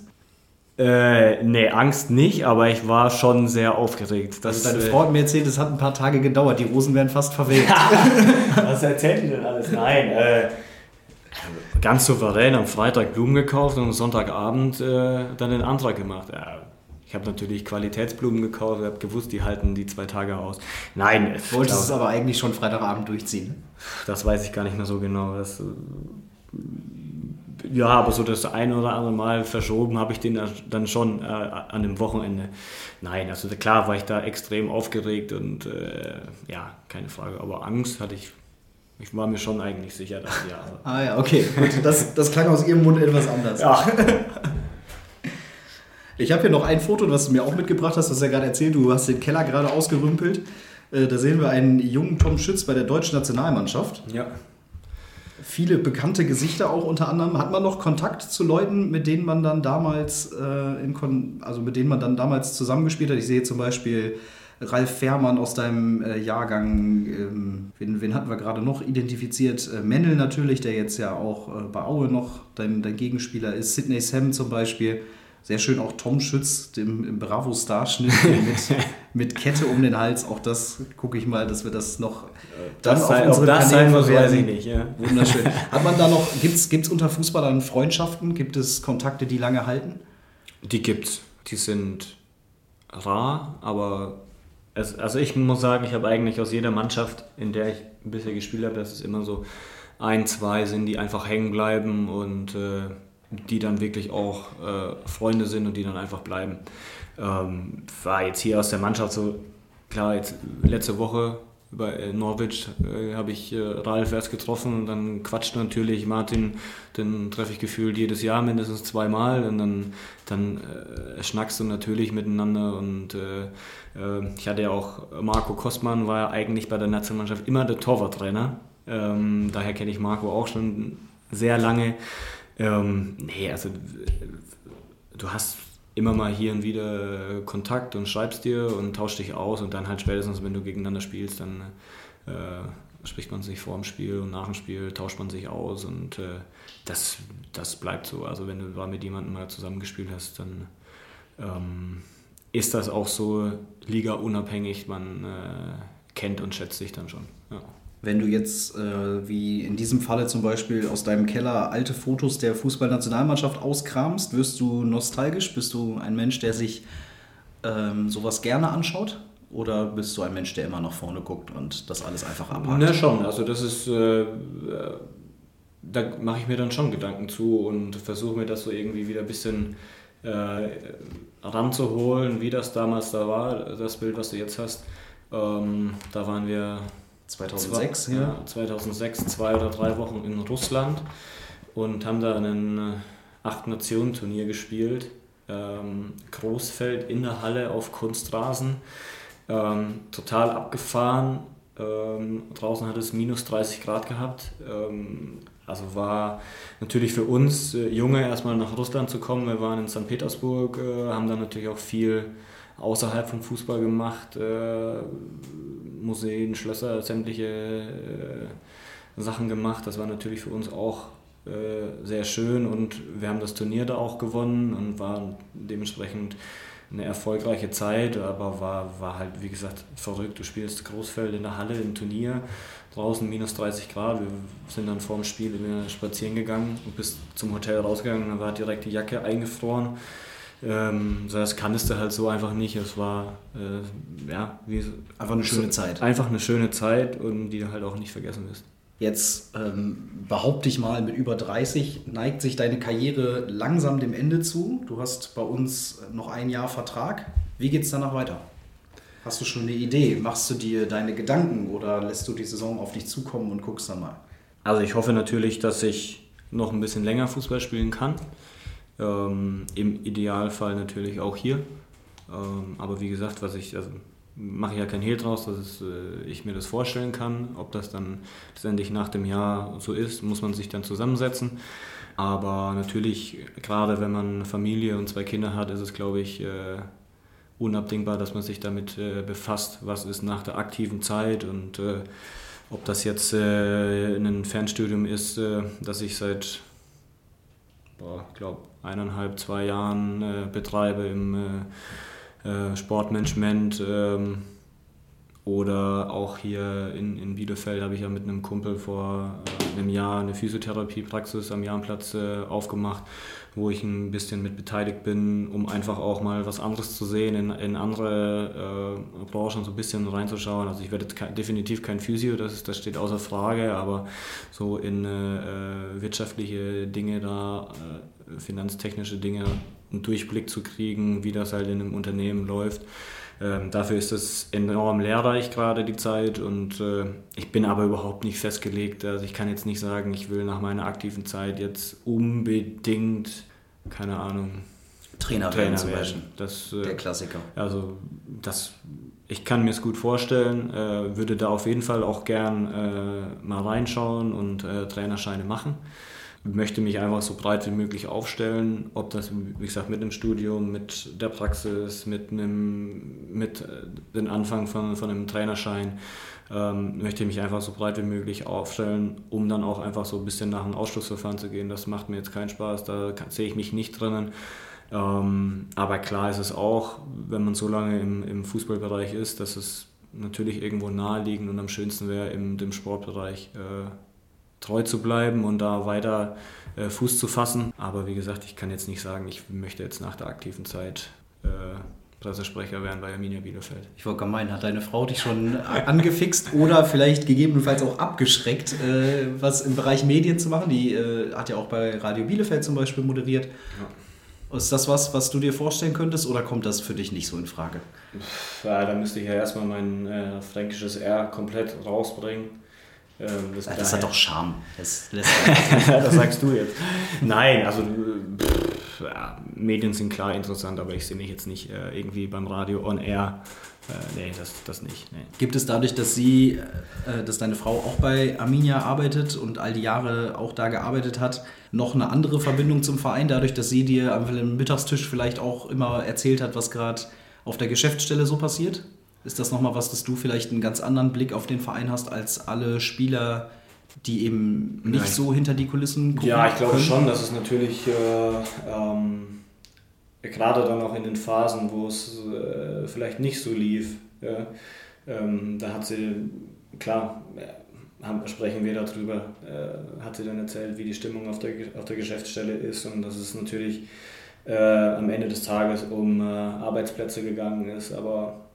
Äh, nee, Angst nicht, aber ich war schon sehr aufgeregt. Das, also deine Frau hat mir erzählt, es hat ein paar Tage gedauert, die Rosen werden fast verwelkt. Was erzählt ihr denn alles? Nein, äh, ganz souverän am Freitag Blumen gekauft und am Sonntagabend äh, dann den Antrag gemacht. Ja, ich habe natürlich Qualitätsblumen gekauft, habe gewusst, die halten die zwei Tage aus. Nein, wolltest es aber eigentlich schon Freitagabend durchziehen? Das weiß ich gar nicht mehr so genau. Das, ja, aber so das ein oder andere Mal verschoben habe ich den dann schon äh, an dem Wochenende. Nein, also klar war ich da extrem aufgeregt und äh, ja, keine Frage. Aber Angst hatte ich, ich war mir schon eigentlich sicher, dass ja. ah ja, okay, gut. Das, das klang aus Ihrem Mund etwas anders. Ja. Ich habe hier noch ein Foto, was du mir auch mitgebracht hast, du hast ja gerade erzählt, du hast den Keller gerade ausgerümpelt. Äh, da sehen wir einen jungen Tom Schütz bei der deutschen Nationalmannschaft. Ja viele bekannte Gesichter auch unter anderem. Hat man noch Kontakt zu Leuten, mit denen man dann damals äh, in Kon also mit denen man dann damals zusammengespielt hat? Ich sehe zum Beispiel Ralf Fährmann aus deinem äh, Jahrgang, ähm, wen, wen, hatten wir gerade noch identifiziert? Äh, Mennel natürlich, der jetzt ja auch äh, bei Aue noch dein, dein Gegenspieler ist. Sidney Sam zum Beispiel. Sehr schön auch Tom Schütz im, im Bravo-Star-Schnitt mit, mit Kette um den Hals. Auch das gucke ich mal, dass wir das noch dann das auf unsere das Kanäle sein weiß ich nicht. Ja. Wunderschön. Hat man da noch, gibt es unter Fußballern Freundschaften? Gibt es Kontakte, die lange halten? Die gibt's. Die sind rar, aber es, also ich muss sagen, ich habe eigentlich aus jeder Mannschaft, in der ich bisher gespielt habe, das ist immer so ein, zwei sind, die einfach hängen bleiben und äh, die dann wirklich auch äh, Freunde sind und die dann einfach bleiben. Ähm, war jetzt hier aus der Mannschaft so, klar, jetzt letzte Woche bei äh, Norwich äh, habe ich äh, Ralf erst getroffen und dann quatscht natürlich Martin, den treffe ich gefühlt jedes Jahr mindestens zweimal und dann, dann äh, schnackst du natürlich miteinander und äh, äh, ich hatte ja auch, Marco Kostmann war ja eigentlich bei der Nationalmannschaft immer der Torwarttrainer, ähm, daher kenne ich Marco auch schon sehr lange. Ähm, nee, also du hast immer mal hier und wieder Kontakt und schreibst dir und tauscht dich aus und dann halt spätestens, wenn du gegeneinander spielst, dann äh, spricht man sich vor dem Spiel und nach dem Spiel tauscht man sich aus und äh, das, das bleibt so. Also wenn du da mit jemandem mal zusammengespielt hast, dann ähm, ist das auch so liga-unabhängig, man äh, kennt und schätzt sich dann schon. Ja. Wenn du jetzt, äh, wie in diesem Falle zum Beispiel, aus deinem Keller alte Fotos der Fußballnationalmannschaft auskramst, wirst du nostalgisch? Bist du ein Mensch, der sich ähm, sowas gerne anschaut? Oder bist du ein Mensch, der immer nach vorne guckt und das alles einfach abhakt? Na schon, also das ist, äh, da mache ich mir dann schon Gedanken zu und versuche mir das so irgendwie wieder ein bisschen äh, ranzuholen, wie das damals da war, das Bild, was du jetzt hast. Ähm, da waren wir 2006, zwei, ja. 2006, zwei oder drei Wochen in Russland und haben da ein äh, Acht-Nationen-Turnier gespielt. Ähm, Großfeld in der Halle auf Kunstrasen. Ähm, total abgefahren. Ähm, draußen hat es minus 30 Grad gehabt. Ähm, also war natürlich für uns äh, Junge erstmal nach Russland zu kommen. Wir waren in St. Petersburg, äh, haben dann natürlich auch viel außerhalb vom Fußball gemacht, äh, Museen, Schlösser, sämtliche äh, Sachen gemacht. Das war natürlich für uns auch äh, sehr schön und wir haben das Turnier da auch gewonnen und waren dementsprechend eine erfolgreiche Zeit, aber war, war halt, wie gesagt, verrückt. Du spielst Großfeld in der Halle im Turnier, draußen minus 30 Grad. Wir sind dann vor dem Spiel spazieren gegangen und bis zum Hotel rausgegangen. Dann war direkt die Jacke eingefroren. Ähm, das kanntest du halt so einfach nicht. Es war äh, ja, wie, einfach eine schöne Zeit. Einfach eine schöne Zeit und die halt auch nicht vergessen wirst. Jetzt ähm, behaupte ich mal, mit über 30 neigt sich deine Karriere langsam dem Ende zu. Du hast bei uns noch ein Jahr Vertrag. Wie geht es danach weiter? Hast du schon eine Idee? Machst du dir deine Gedanken oder lässt du die Saison auf dich zukommen und guckst dann mal? Also ich hoffe natürlich, dass ich noch ein bisschen länger Fußball spielen kann. Ähm, Im Idealfall natürlich auch hier. Ähm, aber wie gesagt, was ich, also mache ich ja kein Hehl draus, dass es, äh, ich mir das vorstellen kann. Ob das dann letztendlich nach dem Jahr so ist, muss man sich dann zusammensetzen. Aber natürlich, gerade wenn man eine Familie und zwei Kinder hat, ist es, glaube ich, äh, unabdingbar, dass man sich damit äh, befasst, was ist nach der aktiven Zeit und äh, ob das jetzt äh, ein Fernstudium ist, äh, das ich seit, ich glaube, eineinhalb, zwei Jahren äh, betreibe im äh, Sportmanagement. Ähm, oder auch hier in, in Bielefeld habe ich ja mit einem Kumpel vor einem Jahr eine Physiotherapiepraxis am Jahrenplatz aufgemacht wo ich ein bisschen mit beteiligt bin, um einfach auch mal was anderes zu sehen, in, in andere äh, Branchen so ein bisschen reinzuschauen. Also ich werde kein, definitiv kein Physio, das, das steht außer Frage, aber so in äh, wirtschaftliche Dinge da, äh, finanztechnische Dinge, einen Durchblick zu kriegen, wie das halt in einem Unternehmen läuft. Ähm, dafür ist es enorm lehrreich gerade die Zeit und äh, ich bin aber überhaupt nicht festgelegt. Also ich kann jetzt nicht sagen, ich will nach meiner aktiven Zeit jetzt unbedingt keine Ahnung, Trainer, Trainer werden zum Beispiel. Das, äh, Der Klassiker. Also das, ich kann mir es gut vorstellen, äh, würde da auf jeden Fall auch gern äh, mal reinschauen und äh, Trainerscheine machen. Möchte mich einfach so breit wie möglich aufstellen, ob das, wie gesagt, mit dem Studium, mit der Praxis, mit einem, mit äh, dem Anfang von, von einem Trainerschein ähm, möchte mich einfach so breit wie möglich aufstellen, um dann auch einfach so ein bisschen nach einem Ausschlussverfahren zu gehen. Das macht mir jetzt keinen Spaß, da sehe ich mich nicht drinnen. Ähm, aber klar ist es auch, wenn man so lange im, im Fußballbereich ist, dass es natürlich irgendwo naheliegend und am schönsten wäre, im dem Sportbereich äh, treu zu bleiben und da weiter äh, Fuß zu fassen. Aber wie gesagt, ich kann jetzt nicht sagen, ich möchte jetzt nach der aktiven Zeit Pressesprecher werden bei Arminia Bielefeld. Ich wollte gerade meinen, hat deine Frau dich schon angefixt oder vielleicht gegebenenfalls auch abgeschreckt, äh, was im Bereich Medien zu machen? Die äh, hat ja auch bei Radio Bielefeld zum Beispiel moderiert. Ja. Ist das was, was du dir vorstellen könntest oder kommt das für dich nicht so in Frage? Ja, da müsste ich ja erstmal mein äh, fränkisches R komplett rausbringen. Ähm, das, ja, das hat doch Charme. Das, das sagst du jetzt. Nein, also pff, ja, Medien sind klar interessant, aber ich sehe mich jetzt nicht äh, irgendwie beim Radio on air. Äh, nee, das, das nicht. Nee. Gibt es dadurch, dass sie, äh, dass deine Frau auch bei Arminia arbeitet und all die Jahre auch da gearbeitet hat, noch eine andere Verbindung zum Verein, dadurch, dass sie dir am Mittagstisch vielleicht auch immer erzählt hat, was gerade auf der Geschäftsstelle so passiert? Ist das nochmal was, dass du vielleicht einen ganz anderen Blick auf den Verein hast als alle Spieler, die eben nicht Nein. so hinter die Kulissen gucken? Ja, ich glaube können? schon, dass es natürlich äh, ähm, gerade dann auch in den Phasen, wo es äh, vielleicht nicht so lief, ja, ähm, da hat sie, klar, äh, haben, sprechen wir darüber, äh, hat sie dann erzählt, wie die Stimmung auf der, auf der Geschäftsstelle ist und dass es natürlich äh, am Ende des Tages um äh, Arbeitsplätze gegangen ist, aber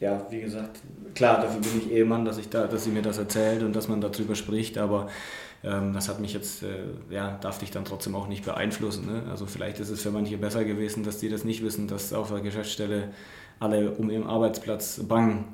ja, wie gesagt, klar, dafür bin ich Ehemann, dass, ich da, dass sie mir das erzählt und dass man darüber spricht, aber ähm, das hat mich jetzt, äh, ja, darf dich dann trotzdem auch nicht beeinflussen. Ne? Also vielleicht ist es für manche besser gewesen, dass die das nicht wissen, dass auf der Geschäftsstelle alle um ihren Arbeitsplatz bangen.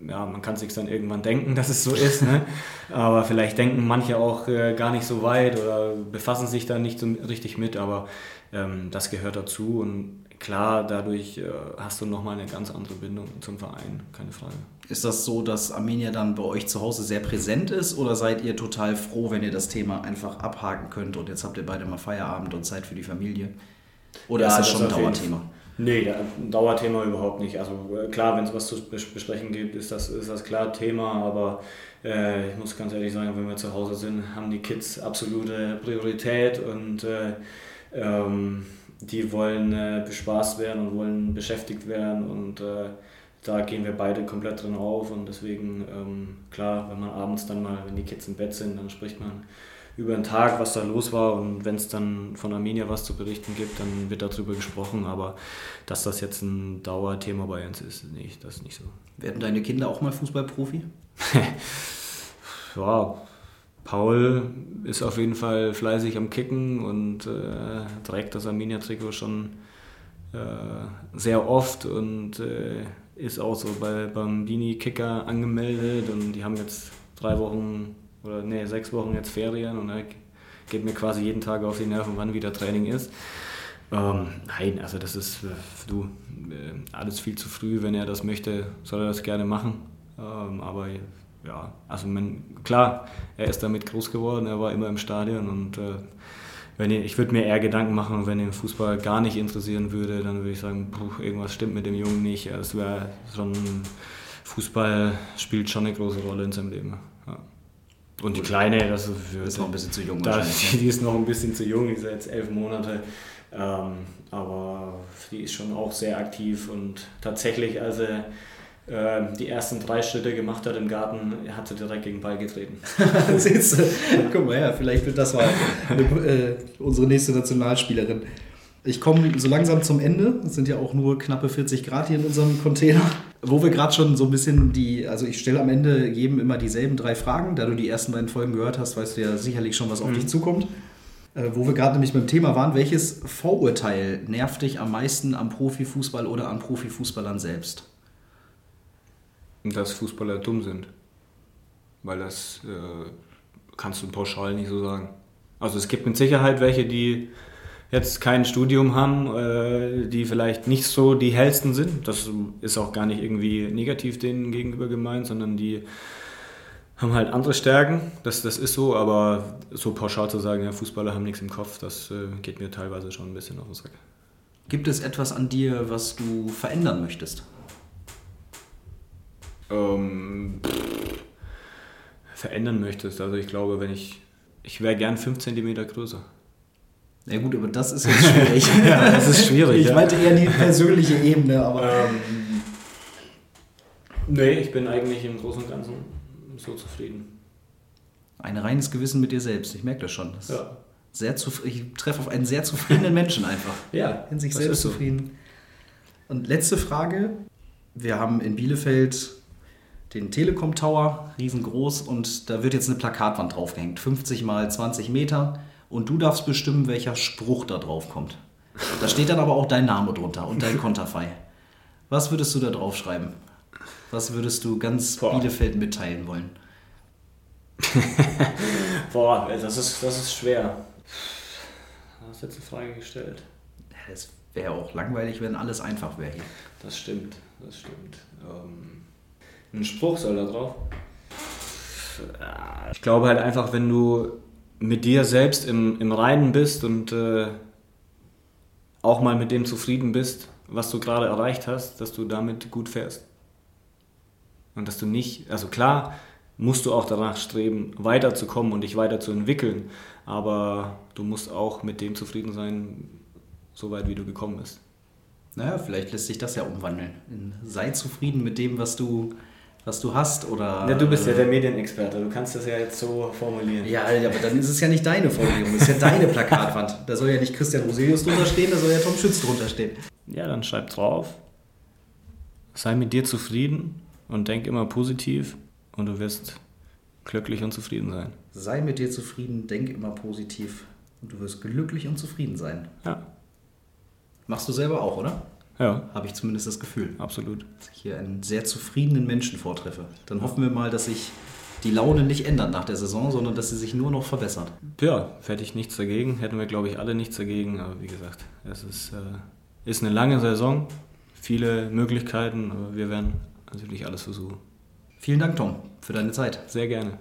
Ja, man kann sich dann irgendwann denken, dass es so ist, ne? aber vielleicht denken manche auch äh, gar nicht so weit oder befassen sich da nicht so richtig mit, aber ähm, das gehört dazu und klar, dadurch äh, hast du nochmal eine ganz andere Bindung zum Verein, keine Frage. Ist das so, dass Arminia dann bei euch zu Hause sehr präsent ist oder seid ihr total froh, wenn ihr das Thema einfach abhaken könnt und jetzt habt ihr beide mal Feierabend und Zeit für die Familie? Oder Ja, ist das, das schon ein Dauerthema? Nee, ein Dauerthema überhaupt nicht. Also äh, klar, wenn es was zu bes- besprechen gibt, ist das, ist das klar Thema, aber äh, ich muss ganz ehrlich sagen, wenn wir zu Hause sind, haben die Kids absolute Priorität und äh, ähm, die wollen äh, bespaßt werden und wollen beschäftigt werden und äh, da gehen wir beide komplett drin auf und deswegen, ähm, klar, wenn man abends dann mal, wenn die Kids im Bett sind, dann spricht man über den Tag, was da los war und wenn es dann von Arminia was zu berichten gibt, dann wird darüber gesprochen, aber dass das jetzt ein Dauerthema bei uns ist, nicht, das ist nicht so. Werden deine Kinder auch mal Fußballprofi? Ja, Paul ist auf jeden Fall fleißig am Kicken und äh, trägt das Arminia-Trikot schon äh, sehr oft und äh, ist auch so bei, beim Bini-Kicker angemeldet und die haben jetzt drei Wochen oder nee, sechs Wochen jetzt Ferien und er geht mir quasi jeden Tag auf die Nerven, wann wieder Training ist. Ähm, nein, also das ist, äh, du, äh, alles viel zu früh. Wenn er das möchte, soll er das gerne machen. Ähm, aber ja, also man, klar, er ist damit groß geworden, er war immer im Stadion und äh, wenn ich, ich würde mir eher Gedanken machen, wenn ihn Fußball gar nicht interessieren würde, dann würde ich sagen, puh, irgendwas stimmt mit dem Jungen nicht. Es wäre schon, Fußball spielt schon eine große Rolle in seinem Leben. Ja. Und die Kleine, das ist, für, Ist noch ein bisschen zu jung da, die ist noch ein bisschen zu jung, die ist jetzt elf Monate. Ähm, aber die ist schon auch sehr aktiv und tatsächlich, als er äh, die ersten drei Schritte gemacht hat im Garten, hat sie direkt gegen den Ball getreten. Siehst du? Guck mal her, vielleicht wird das mal eine, äh, unsere nächste Nationalspielerin. Ich komme so langsam zum Ende. Es sind ja auch nur knappe 40 Grad hier in unserem Container. Wo wir gerade schon so ein bisschen die, also ich stelle am Ende jedem immer dieselben drei Fragen. Da du die ersten beiden Folgen gehört hast, weißt du ja sicherlich schon, was auf dich zukommt. Äh, wo wir gerade nämlich beim Thema waren, welches Vorurteil nervt dich am meisten am Profifußball oder an Profifußballern selbst? Dass Fußballer dumm sind. Weil das äh, kannst du pauschal nicht so sagen. Also es gibt mit Sicherheit welche, die jetzt kein Studium haben, äh, die vielleicht nicht so die hellsten sind. Das ist auch gar nicht irgendwie negativ denen gegenüber gemeint, sondern die haben halt andere Stärken. Das, das ist so, aber so pauschal zu sagen, ja, Fußballer haben nichts im Kopf, das äh, geht mir teilweise schon ein bisschen auf den Sack. Gibt es etwas an dir, was du verändern möchtest? Ähm, pff, verändern möchtest. Also ich glaube, wenn ich, ich wäre gern 5 cm größer. Ja gut, aber das ist jetzt schwierig. Ja, das ist schwierig, Ich ja. meinte eher die persönliche Ebene, aber Ähm, nee, ich bin eigentlich im Großen und Ganzen so zufrieden. ein reines Gewissen mit dir selbst. Ich merke das schon. Das Ja. sehr ich treffe auf einen sehr zufriedenen Menschen einfach. Ja, In sich selbst so. zufrieden. Und letzte Frage. Wir haben in Bielefeld den Telekom Tower, riesengroß, und da wird jetzt eine Plakatwand draufgehängt. 50 mal 20 Meter. Und du darfst bestimmen, welcher Spruch da drauf kommt. Da steht dann aber auch dein Name drunter und dein Konterfei. Was würdest du da drauf schreiben? Was würdest du ganz Boah. Bielefeld mitteilen wollen? Boah, das ist, das ist schwer. Du hast jetzt eine Frage gestellt. Es wäre auch langweilig, wenn alles einfach wäre hier. Das stimmt, das stimmt. Ähm, ein Spruch soll da drauf. Ich glaube halt einfach, wenn du mit dir selbst im, im Reinen bist und äh, auch mal mit dem zufrieden bist, was du gerade erreicht hast, dass du damit gut fährst. Und dass du nicht, also klar, musst du auch danach streben, weiterzukommen und dich weiterzuentwickeln, aber du musst auch mit dem zufrieden sein, so weit wie du gekommen bist. Naja, vielleicht lässt sich das ja umwandeln. Sei zufrieden mit dem, was du, was du hast oder. Ja, du bist ja der Medienexperte, du kannst das ja jetzt so formulieren. Ja, aber dann ist es ja nicht deine Formulierung, das ist ja deine Plakatwand. Da soll ja nicht Christian Roselius drunter stehen, da soll ja Tom Schütz drunter stehen. Ja, dann schreib drauf. Sei mit dir zufrieden und denk immer positiv und du wirst glücklich und zufrieden sein. Sei mit dir zufrieden, denk immer positiv und du wirst glücklich und zufrieden sein. Ja, Machst du selber auch, oder? Ja, Habe ich zumindest das Gefühl. absolut. Dass ich hier einen sehr zufriedenen Menschen vortreffe. Dann hoffen wir mal, dass sich die Laune nicht ändert nach der Saison, sondern dass sie sich nur noch verbessert. Ja, hätte ich nichts dagegen, hätten wir glaube ich alle nichts dagegen, aber wie gesagt, es ist, äh, ist eine lange Saison, viele Möglichkeiten, aber wir werden natürlich alles versuchen. Vielen Dank, Tom, für deine Zeit. Sehr gerne.